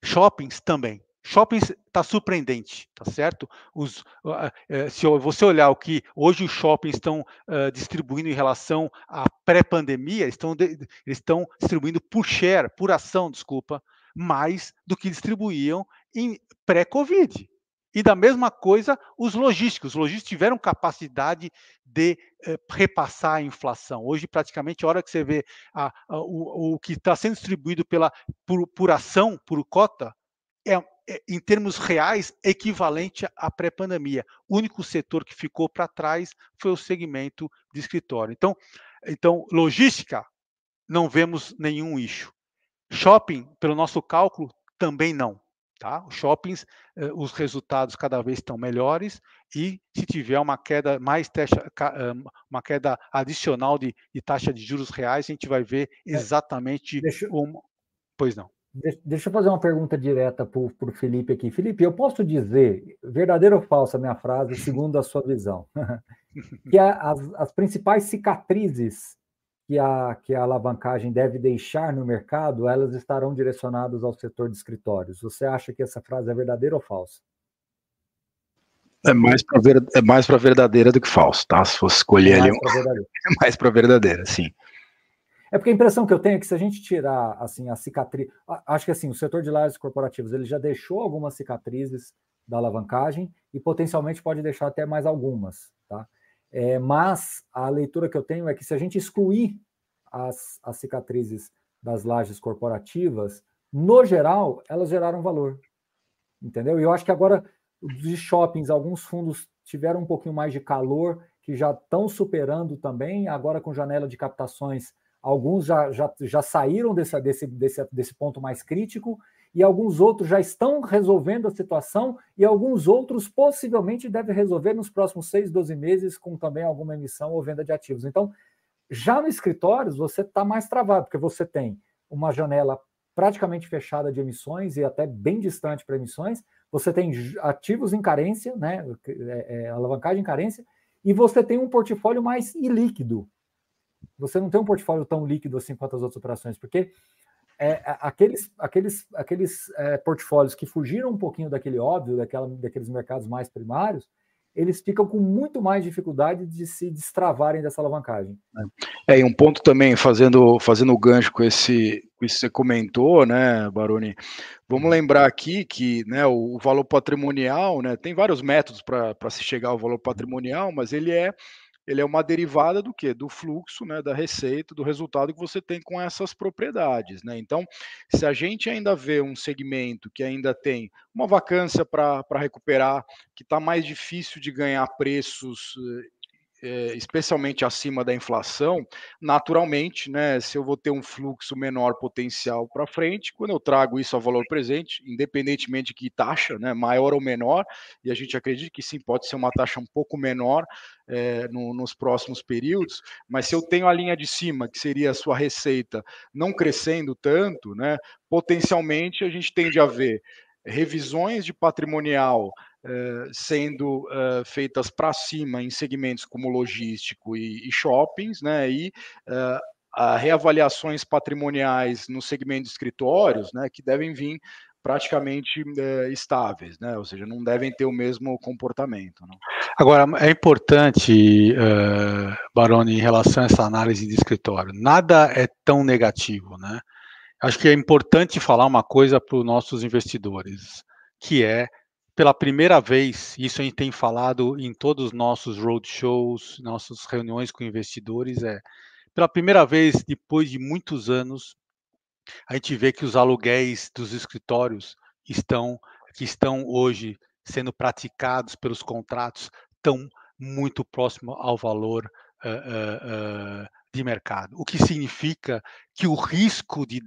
shoppings também. Shoppings está surpreendente, tá certo? Os, uh, se você olhar o que hoje os shoppings estão uh, distribuindo em relação à pré-pandemia, estão, estão distribuindo por share, por ação, desculpa, mais do que distribuíam em pré-Covid. E da mesma coisa os logísticos. Os logísticos tiveram capacidade de eh, repassar a inflação. Hoje, praticamente, a hora que você vê a, a, o, o, que está sendo distribuído pela, por, por ação, por cota, é, é, em termos reais, equivalente à pré-pandemia. O único setor que ficou para trás foi o segmento de escritório. Então, então, logística, não vemos nenhum eixo. Shopping, pelo nosso cálculo, também não. Tá? Os shoppings, eh, os resultados cada vez estão melhores e se tiver uma queda mais taxa, uma queda adicional de, de, taxa de juros reais, a gente vai ver é, exatamente Deixa... como. Pois não. Deixa eu fazer uma pergunta direta para o Felipe aqui. Felipe, eu posso dizer, verdadeira ou falsa a minha frase, segundo a sua visão, que a, as, as principais cicatrizes que a, que a alavancagem deve deixar no mercado, elas estarão direcionadas ao setor de escritórios. Você acha que essa frase é verdadeira ou falsa? É mais para ver, é mais verdadeira do que falso, tá? Se fosse escolher é ali, é mais para verdadeira, sim. É porque a impressão que eu tenho é que se a gente tirar assim a cicatriz, acho que assim o setor de lajes corporativos ele já deixou algumas cicatrizes da alavancagem e potencialmente pode deixar até mais algumas, tá? É, mas a leitura que eu tenho é que se a gente excluir as, as cicatrizes das lajes corporativas, no geral elas geraram valor, entendeu? E eu acho que agora os shoppings, alguns fundos tiveram um pouquinho mais de calor, que já estão superando também, agora com janela de captações Alguns já, já, já saíram desse, desse, desse, desse ponto mais crítico e alguns outros já estão resolvendo a situação e alguns outros possivelmente devem resolver nos próximos 6, 12 meses com também alguma emissão ou venda de ativos. Então, já no escritórios, você está mais travado, porque você tem uma janela praticamente fechada de emissões e até bem distante para emissões, você tem ativos em carência, né, é, é, alavancagem em carência, e você tem um portfólio mais ilíquido, você não tem um portfólio tão líquido assim quanto as outras operações, porque é, aqueles, aqueles, aqueles é, portfólios que fugiram um pouquinho daquele óbvio, daquela, daqueles mercados mais primários, eles ficam com muito mais dificuldade de se destravarem dessa alavancagem. É, e um ponto também, fazendo, fazendo o gancho com esse que você comentou, né, Baroni, vamos lembrar aqui que né, o, o valor patrimonial, né, tem vários métodos para se chegar ao valor patrimonial, mas ele é ele é uma derivada do que? Do fluxo, né, da receita, do resultado que você tem com essas propriedades, né? Então, se a gente ainda vê um segmento que ainda tem uma vacância para recuperar, que está mais difícil de ganhar preços é, especialmente acima da inflação, naturalmente, né, se eu vou ter um fluxo menor potencial para frente, quando eu trago isso a valor presente, independentemente de que taxa, né, maior ou menor, e a gente acredita que sim, pode ser uma taxa um pouco menor é, no, nos próximos períodos, mas se eu tenho a linha de cima, que seria a sua receita, não crescendo tanto, né, potencialmente a gente tende a ver revisões de patrimonial eh, sendo uh, feitas para cima em segmentos como logístico e, e shoppings, né, e uh, reavaliações patrimoniais no segmento de escritórios, né, que devem vir praticamente estáveis, né? Ou seja, não devem ter o mesmo comportamento. Não? Agora, é importante, uh, Baroni, em relação a essa análise de escritório, nada é tão negativo, né? Acho que é importante falar uma coisa para os nossos investidores, que é pela primeira vez, isso a gente tem falado em todos os nossos roadshows, nossas reuniões com investidores, é pela primeira vez, depois de muitos anos, a gente vê que os aluguéis dos escritórios estão que estão hoje sendo praticados pelos contratos estão muito próximo ao valor uh, uh, uh, de mercado, o que significa que o risco de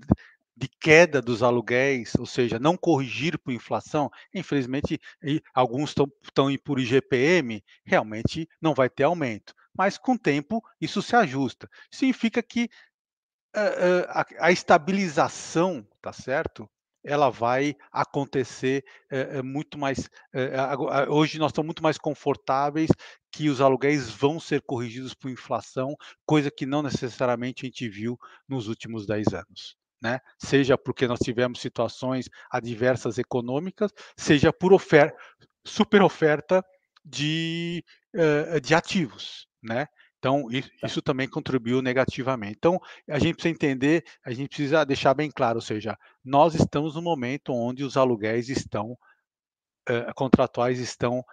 de queda dos aluguéis, ou seja, não corrigir por inflação, infelizmente, alguns estão por IGPM, realmente não vai ter aumento. Mas com o tempo isso se ajusta. Significa que uh, a, a, estabilização, tá certo? Ela vai acontecer uh, muito mais. Uh, hoje nós estamos muito mais confortáveis que os aluguéis vão ser corrigidos por inflação, coisa que não necessariamente a gente viu nos últimos 10 anos né? seja porque nós tivemos situações adversas econômicas, seja por oferta, super oferta de, uh, de ativos. Né? Então, isso, tá. isso, também contribuiu negativamente. Então, a gente precisa entender, a gente precisa deixar bem claro, ou seja, nós estamos no momento onde os aluguéis estão uh, contratuais estão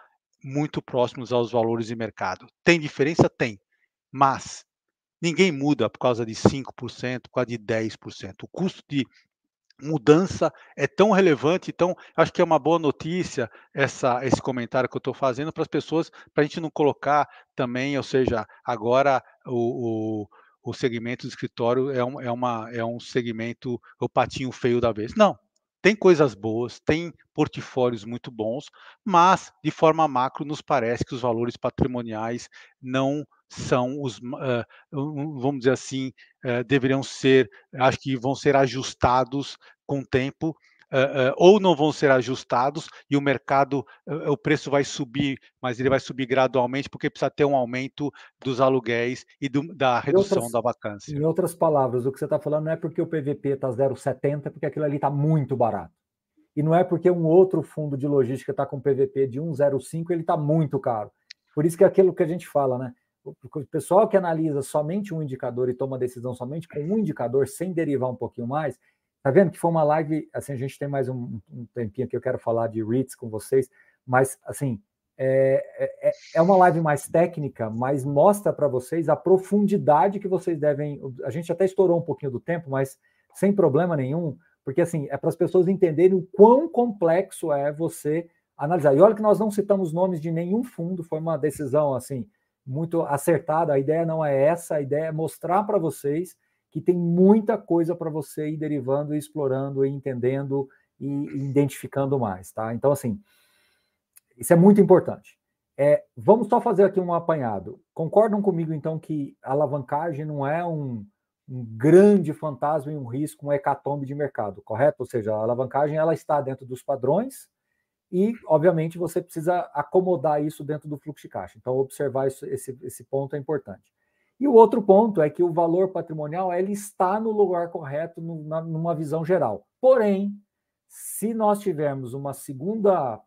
muito próximos aos valores de mercado. Tem diferença? Tem, mas ninguém muda por causa de 5%, por causa de 10%. O custo de mudança é tão relevante, então acho que é uma boa notícia essa, esse comentário que eu estou fazendo para as pessoas, para a gente não colocar também, ou seja, agora o, o, o segmento do escritório é um, é, uma, é um segmento, o patinho feio da vez. Não, tem coisas boas, tem portfólios muito bons, mas de forma macro nos parece que os valores patrimoniais não são os, uh, vamos dizer assim, uh, deveriam ser, acho que vão ser ajustados com o tempo, uh, ou não vão ser ajustados e o mercado, o preço vai subir, mas ele vai subir gradualmente porque precisa ter um aumento dos aluguéis e do, da redução outras, da vacância. Em outras palavras, o que você está falando não é porque o PVP está 0,70, porque aquilo ali está muito barato. E não é porque um outro fundo de logística está com PVP de 1,05, ele está muito caro. Por isso que é aquilo que a gente fala, né? O pessoal que analisa somente um indicador e toma decisão somente com um indicador, sem derivar um pouquinho mais, tá vendo que foi uma live, assim, a gente tem mais um, um tempinho que eu quero falar de REITs com vocês, mas, assim, é, é, é, é uma live mais técnica, mas mostra para vocês a profundidade que vocês devem, a gente até estourou um pouquinho do tempo, mas sem problema nenhum, porque, assim, é para as pessoas entenderem o quão complexo é você analisar. E olha que nós não citamos nomes de nenhum fundo, foi uma decisão, assim, muito acertada. A ideia não é essa, a ideia é mostrar para vocês que tem muita coisa para você ir derivando, explorando, entendendo e identificando mais, tá? Então, assim, isso é muito importante. É, vamos só fazer aqui um apanhado. Concordam comigo, então, que alavancagem não é um, um grande fantasma e um risco, um hecatombe de mercado, correto? Ou seja, a alavancagem ela está dentro dos padrões, e, obviamente, você precisa acomodar isso dentro do fluxo de caixa. Então, observar isso, esse, esse ponto é importante. E o outro ponto é que o valor patrimonial ele está no lugar correto no, na, numa visão geral. Porém, se nós tivermos uma segunda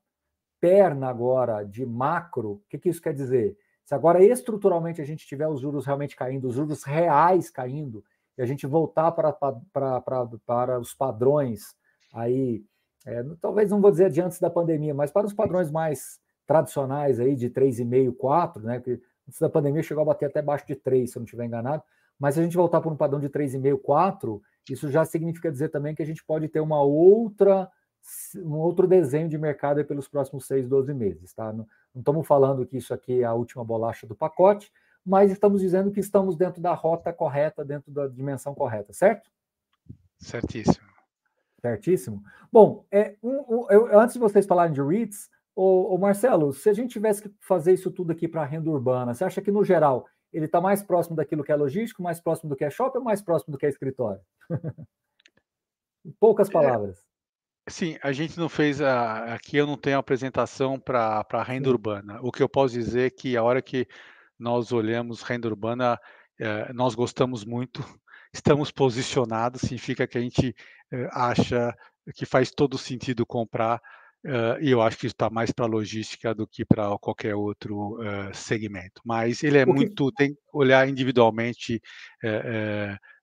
perna agora de macro, o que, que isso quer dizer? Se agora estruturalmente a gente tiver os juros realmente caindo, os juros reais caindo, e a gente voltar para, para, para, para os padrões aí é, talvez não vou dizer de antes da pandemia, mas para os padrões mais tradicionais aí de 3,5, 4, né? Que antes da pandemia chegou a bater até baixo de 3, se eu não estiver enganado. Mas se a gente voltar para um padrão de 3,5, 4, isso já significa dizer também que a gente pode ter uma outra um outro desenho de mercado pelos próximos 6, 12 meses, tá? Não, não estamos falando que isso aqui é a última bolacha do pacote, mas estamos dizendo que estamos dentro da rota correta, dentro da dimensão correta, certo? Certíssimo. Certíssimo. Bom, é, um, um, eu, antes de vocês falarem de REITs, o, Marcelo, se a gente tivesse que fazer isso tudo aqui para a renda urbana, você acha que, no geral, ele está mais próximo daquilo que é logístico, mais próximo do que é shopping ou mais próximo do que é escritório? em poucas é, palavras. É, sim, a gente não fez. A, aqui eu não tenho apresentação para a renda urbana. O que eu posso dizer é que a hora que nós olhamos renda urbana, é, nós gostamos muito estamos posicionados, significa que a gente uh, acha que faz todo sentido comprar, uh, e eu acho que está mais para logística do que para qualquer outro uh, segmento. Mas ele é muito, tem que olhar individualmente,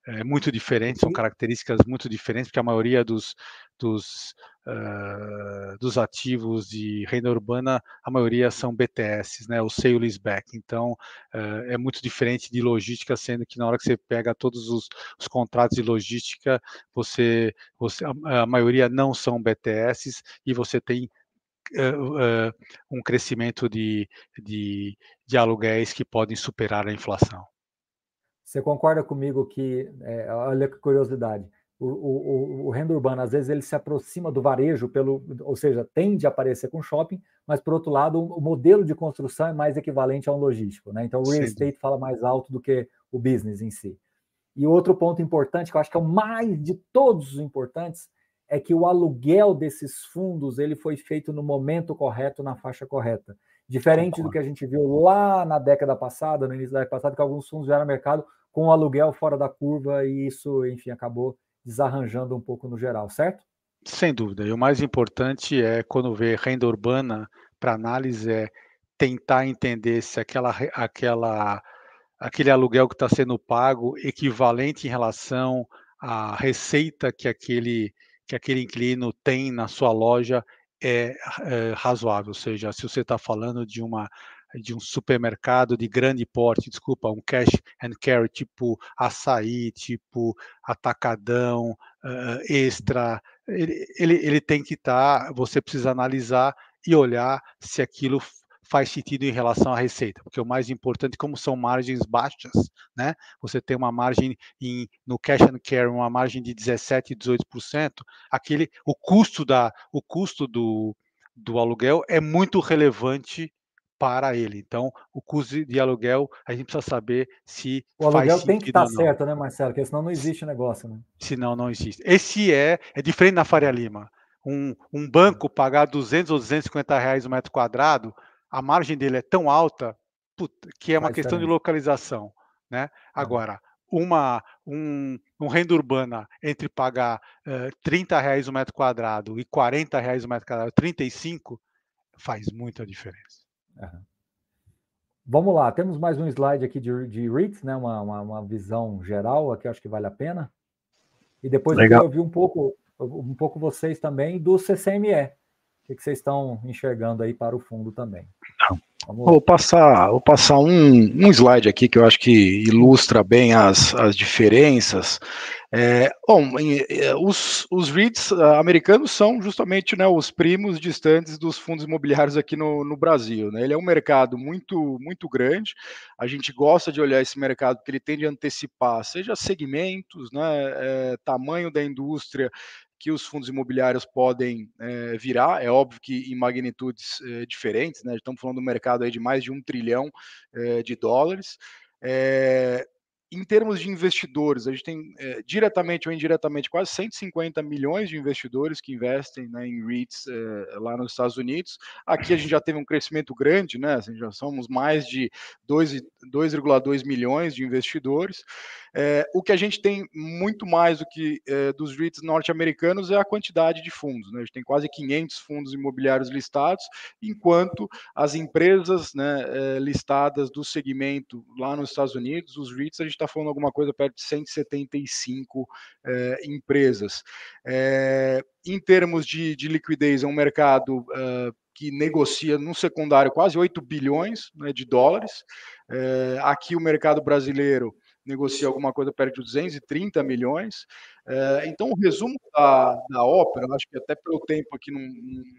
é, muito diferente, são características muito diferentes, porque a maioria dos, dos uh, dos ativos de renda urbana, a maioria são BTS, né, o sale leaseback. Então, uh, é muito diferente de logística, sendo que na hora que você pega todos os, os contratos de logística, você, você a, a, maioria não são BTS e você tem uh, um crescimento de, de, de aluguéis que podem superar a inflação. Você concorda comigo que, é, olha que curiosidade, o, o, o, renda urbana, às vezes, ele se aproxima do varejo, pelo, ou seja, tende a aparecer com shopping, mas, por outro lado, o, modelo de construção é mais equivalente a um logístico. Né? Então, o real Sim. estate fala mais alto do que o business em si. E outro ponto importante, que eu acho que é o mais de todos os importantes, é que o aluguel desses fundos ele foi feito no momento correto, na faixa correta. Diferente do que a gente viu lá na década passada, no início da década passada, que alguns fundos vieram ao mercado com o aluguel fora da curva e isso, enfim, acabou desarranjando um pouco no geral, certo? Sem dúvida. E o mais importante é, quando vê renda urbana para análise, é tentar entender se aquela, aquela, aquele aluguel que está sendo pago equivalente em relação à receita que aquele, que aquele inquilino tem na sua loja é, é razoável, ou seja, se você está falando de uma de um supermercado de grande porte, desculpa, um cash and carry tipo açaí, tipo atacadão, uh, extra, ele, ele, ele, tem que estar, tá, você precisa analisar e olhar se aquilo faz sentido em relação à receita, porque o mais importante, como são margens baixas, né? Você tem uma margem em, no cash and carry, uma margem de 17, 18%, aquele, o custo da, o custo do, do aluguel é muito relevante para ele. Então, o custo de aluguel, a gente precisa saber se o aluguel tem que estar tá certo, né, Marcelo? Porque senão não existe negócio, né? Senão não existe. Esse é é diferente na Faria Lima. Um, um banco pagar 200 ou 250 reais o metro quadrado, a margem dele é tão alta que é uma questão de localização, né? Agora, uma, um, um renda urbana entre pagar uh, 30 reais o metro quadrado e 40 reais o metro quadrado, 35, faz muita diferença. Uhum. Vamos lá, temos mais um slide aqui de, de REITs, né? Uma, uma, uma, visão geral aqui, acho que vale a pena. E depois Legal. eu ouvir um pouco, um pouco vocês também do CCME que, que vocês estão enxergando aí para o fundo também? Vou passar, vou passar um, um slide aqui que eu acho que ilustra bem as, as diferenças. É, bom, é, os, os REITs ah, americanos são justamente né, os primos distantes dos fundos imobiliários aqui no, no Brasil. Né? Ele é um mercado muito, muito grande. A gente gosta de olhar esse mercado porque ele tende a antecipar, seja segmentos, né, é, tamanho da indústria, que os fundos imobiliários podem é, virar, é óbvio que em magnitudes é, diferentes, né? Estamos falando do mercado aí de mais de um trilhão é, de dólares. em termos de investidores, a gente tem diretamente ou indiretamente quase 150 milhões de investidores que investem né, em REITs lá nos Estados Unidos. Aqui a gente já teve um crescimento grande, né? Assim, já somos mais de 2,2 milhões de investidores. É, o que a gente tem muito mais do que é, dos REITs norte-americanos é a quantidade de fundos. Né? A gente tem quase 500 fundos imobiliários listados, enquanto as empresas né, é, listadas do segmento lá nos Estados Unidos, os REITs, a gente está falando alguma coisa perto de 175 é, empresas. É, em termos de, de, liquidez, é um mercado uh, que negocia no secundário quase 8 bilhões né, de dólares. É, aqui o mercado brasileiro negocia alguma coisa perto de 230 milhões. É, então, o resumo da, da ópera, acho que até pelo tempo aqui não,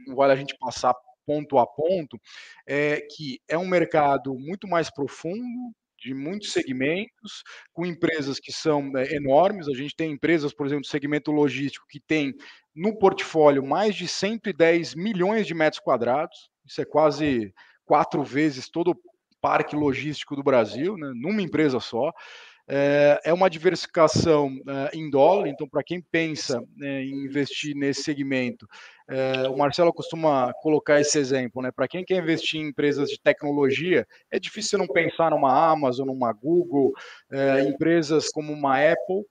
não vale a gente passar ponto a ponto, é que é um mercado muito mais profundo, de muitos segmentos, com empresas que são é, enormes. A gente tem empresas, por exemplo, do segmento logístico, que tem no portfólio mais de 110 milhões de metros quadrados. Isso é quase quatro vezes todo o parque logístico do Brasil, né, numa empresa só. É, é uma diversificação é, em dólar, então, para quem pensa né, em investir nesse segmento, é, o Marcelo costuma colocar esse exemplo, né? Para quem quer investir em empresas de tecnologia, é difícil não pensar numa Amazon, numa Google, empresas como uma Apple.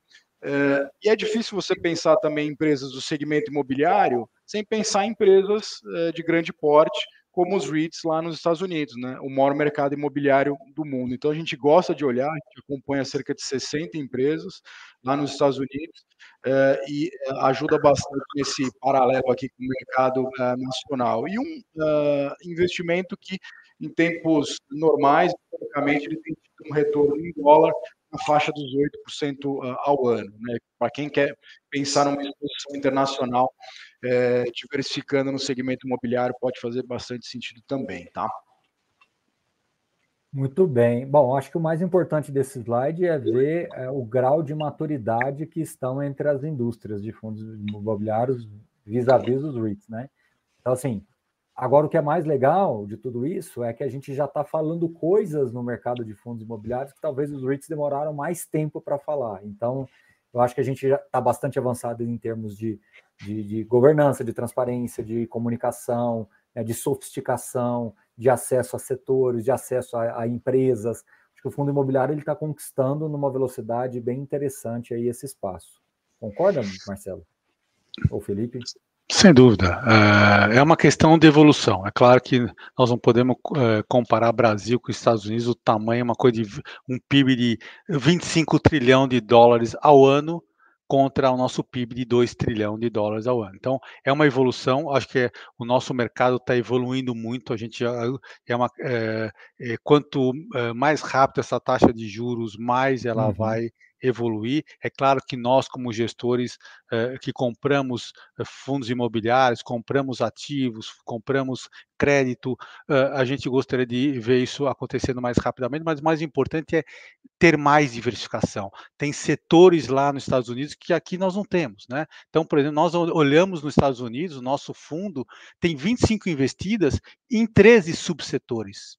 e é difícil você pensar também em empresas do segmento imobiliário sem pensar em empresas de grande porte, como os REITs lá nos Estados Unidos, né? o maior mercado imobiliário do mundo. Então a gente gosta de olhar, a gente acompanha cerca de 60 empresas lá nos Estados Unidos eh, e eh, ajuda bastante nesse paralelo aqui com o mercado eh, nacional. E um investimento que em tempos normais, basicamente, ele tem tido um retorno em dólar na faixa dos 8% ao ano. Né? Para quem quer pensar numa exposição internacional, é, diversificando no segmento imobiliário pode fazer bastante sentido também, tá? Muito bem. Bom, acho que o mais importante desse slide é ver é, o grau de maturidade que estão entre as indústrias de fundos imobiliários vis-à-vis -vis os REITs, né? Então, assim, agora o que é mais legal de tudo isso é que a gente já está falando coisas no mercado de fundos imobiliários que talvez os REITs demoraram mais tempo para falar. Então, eu acho que a gente já está bastante avançado em termos de, de, de, governança, de transparência, de comunicação, né, de sofisticação, de acesso a setores, de acesso a, a empresas. Acho que o fundo imobiliário está conquistando numa velocidade bem interessante aí esse espaço. Concorda, Marcelo? Ou Felipe? Sem dúvida. É, é uma questão de evolução. É claro que nós não podemos é, comparar Brasil com os Estados Unidos, o tamanho é uma coisa de um PIB de 25 trilhão de dólares ao ano contra o nosso PIB de 2 trilhão de dólares ao ano. Então, é uma evolução, acho que é, o nosso mercado está evoluindo muito, a gente é uma, é, é, quanto mais rápido essa taxa de juros, mais ela uhum. vai evoluir. É claro que nós, como gestores eh, que compramos eh, fundos imobiliários, compramos ativos, compramos crédito, eh, a gente gostaria de ver isso acontecendo mais rapidamente, mas o mais importante é ter mais diversificação. Tem setores lá nos Estados Unidos que aqui nós não temos, né? Então, por exemplo, nós olhamos nos Estados Unidos, o nosso fundo tem 25 investidas em 13 subsetores,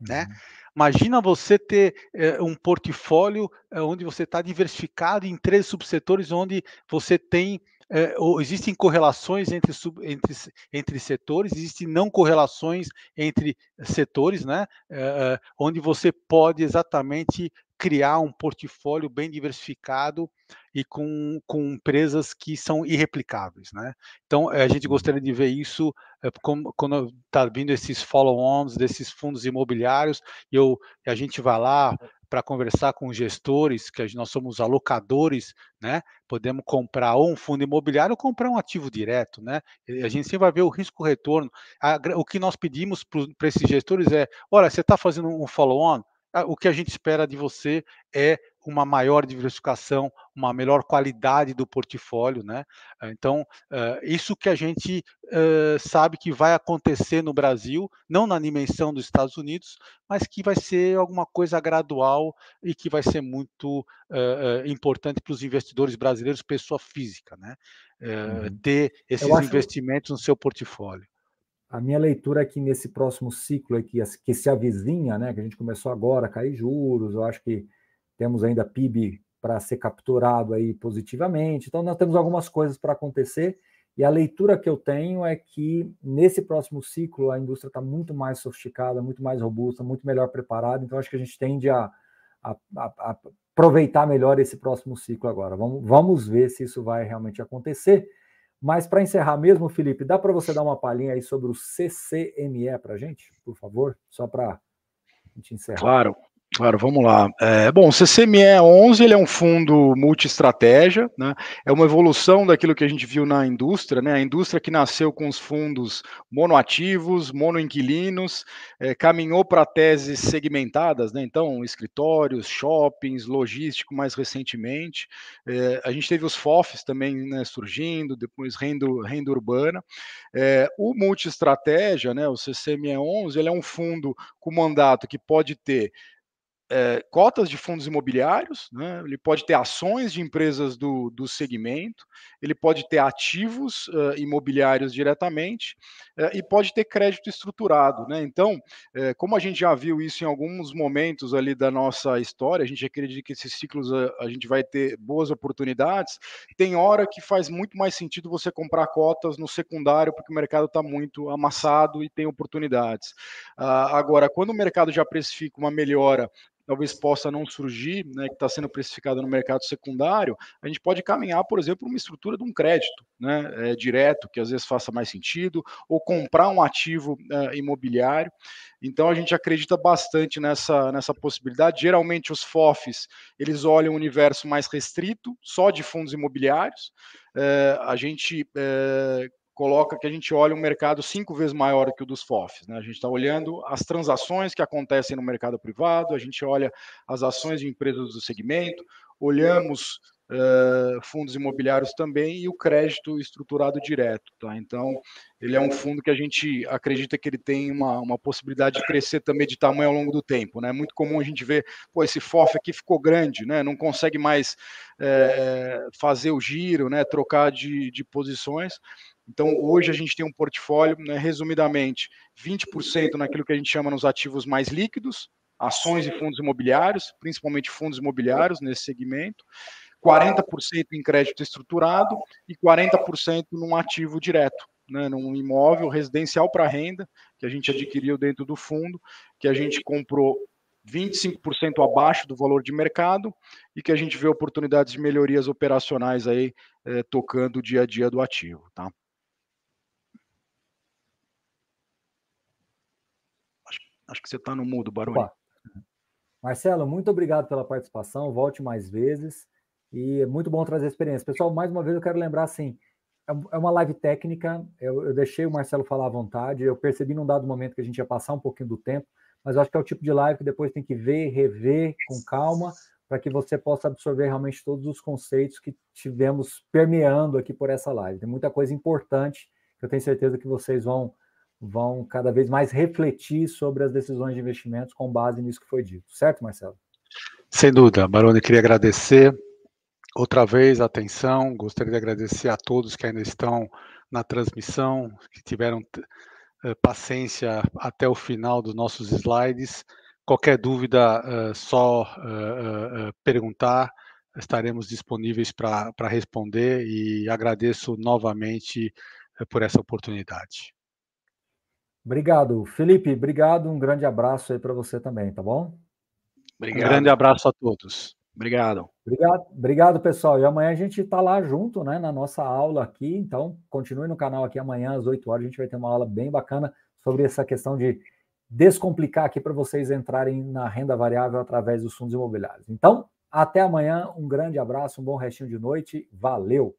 né? Imagina você ter é, um portfólio é, onde você está diversificado em três subsetores, onde você tem é, existem correlações entre, sub, entre, entre setores, existem não correlações entre setores, né? É, onde você pode exatamente criar um portfólio bem diversificado e com, com empresas que são irreplicáveis, né? Então, a gente uhum. gostaria de ver isso como, quando está vindo esses follow-ons desses fundos imobiliários, eu, a gente vai lá para conversar com gestores, que nós somos alocadores, né? Podemos comprar ou um fundo imobiliário ou comprar um ativo direto, né? A gente sempre vai ver o risco-retorno. O que nós pedimos para esses gestores é: olha, você está fazendo um follow-on, o que a gente espera de você é uma maior diversificação, uma melhor qualidade do portfólio, né? Então, isso que a gente sabe que vai acontecer no Brasil, não na dimensão dos Estados Unidos, mas que vai ser alguma coisa gradual e que vai ser muito importante para os investidores brasileiros, pessoa física, né? Uhum. Ter esses acho... investimentos no seu portfólio. A minha leitura é que nesse próximo ciclo aqui, que se avizinha, né, que a gente começou agora a cair juros, eu acho que temos ainda PIB para ser capturado aí positivamente. Então, nós temos algumas coisas para acontecer. E a leitura que eu tenho é que nesse próximo ciclo a indústria está muito mais sofisticada, muito mais robusta, muito melhor preparada. Então, acho que a gente tende a, a, a aproveitar melhor esse próximo ciclo agora. Vamos, vamos ver se isso vai realmente acontecer. Mas para encerrar mesmo, Felipe, dá para você dar uma palhinha aí sobre o CCME para gente, por favor? Só para a gente encerrar. Claro. Claro, vamos lá. É, bom, o CCME 11 ele é um fundo multi-estratégia, né? é uma evolução daquilo que a gente viu na indústria, né? a indústria que nasceu com os fundos monoativos, monoinquilinos, é, caminhou para teses segmentadas, né? então escritórios, shoppings, logístico mais recentemente, é, a gente teve os FOFs também né, surgindo, depois renda, renda urbana. É, o multi-estratégia, né, o CCME 11, ele é um fundo com mandato que pode ter é, cotas de fundos imobiliários, né? ele pode ter ações de empresas do, do segmento, ele pode ter ativos uh, imobiliários diretamente uh, e pode ter crédito estruturado. Né? Então, como a gente já viu isso em alguns momentos ali da nossa história, a gente acredita que esses ciclos a, a gente vai ter boas oportunidades. Tem hora que faz muito mais sentido você comprar cotas no secundário, porque o mercado está muito amassado e tem oportunidades. Ah, agora, quando o mercado já precifica uma melhora talvez possa não surgir, né, que está sendo precificado no mercado secundário, a gente pode caminhar, por exemplo, uma estrutura de um crédito né, é, direto, que às vezes faça mais sentido, ou comprar um ativo é, imobiliário. Então a gente acredita bastante nessa, nessa possibilidade. Geralmente os FOFs eles olham um universo mais restrito, só de fundos imobiliários. É, a gente é, coloca que a gente olha um mercado cinco vezes maior que o dos FOFs. Né? A gente está olhando as transações que acontecem no mercado privado, a gente olha as ações de empresas do segmento, olhamos uh, fundos imobiliários também e o crédito estruturado direto. Tá? Então, ele é um fundo que a gente acredita que ele tem uma, uma possibilidade de crescer também de tamanho ao longo do tempo. Né? É muito comum a gente ver, pô, esse FOF aqui ficou grande, né? não consegue mais é, fazer o giro, né? trocar de, de posições. Então, hoje a gente tem um portfólio, né, resumidamente, 20% naquilo que a gente chama nos ativos mais líquidos, ações e fundos imobiliários, principalmente fundos imobiliários nesse segmento, 40% em crédito estruturado e 40% num ativo direto, né, num imóvel residencial para renda, que a gente adquiriu dentro do fundo, que a gente comprou 25% abaixo do valor de mercado e que a gente vê oportunidades de melhorias operacionais aí eh, tocando o dia a dia do ativo, tá? Acho que você está no mudo, Baroni. Marcelo, muito obrigado pela participação. Volte mais vezes. E é muito bom trazer experiência. Pessoal, mais uma vez eu quero lembrar assim, é, é uma live técnica, eu, eu deixei o Marcelo falar à vontade, eu percebi num dado momento que a gente ia passar um pouquinho do tempo, mas eu acho que é o tipo de live que depois tem que ver, rever com calma, para que você possa absorver realmente todos os conceitos que tivemos permeando aqui por essa live. Tem muita coisa importante que eu tenho certeza que vocês vão vão cada vez mais refletir sobre as decisões de investimentos com base nisso que foi dito. Certo, Marcelo? Sem dúvida. Baroni, queria agradecer outra vez a atenção. Gostaria de agradecer a todos que ainda estão na transmissão, que tiveram uh, paciência até o final dos nossos slides. Qualquer dúvida, uh, só uh, perguntar, estaremos disponíveis para responder e agradeço novamente por essa oportunidade. Obrigado, Felipe. Obrigado. Um grande abraço aí para você também, tá bom? Obrigado. Um grande abraço a todos. Obrigado. Obrigado, obrigado, pessoal. E amanhã a gente está lá junto, né, na nossa aula aqui. Então, continue no canal aqui amanhã às 8 horas. A gente vai ter uma aula bem bacana sobre essa questão de descomplicar aqui para vocês entrarem na renda variável através dos fundos imobiliários. Então, até amanhã. Um grande abraço, um bom restinho de noite. Valeu!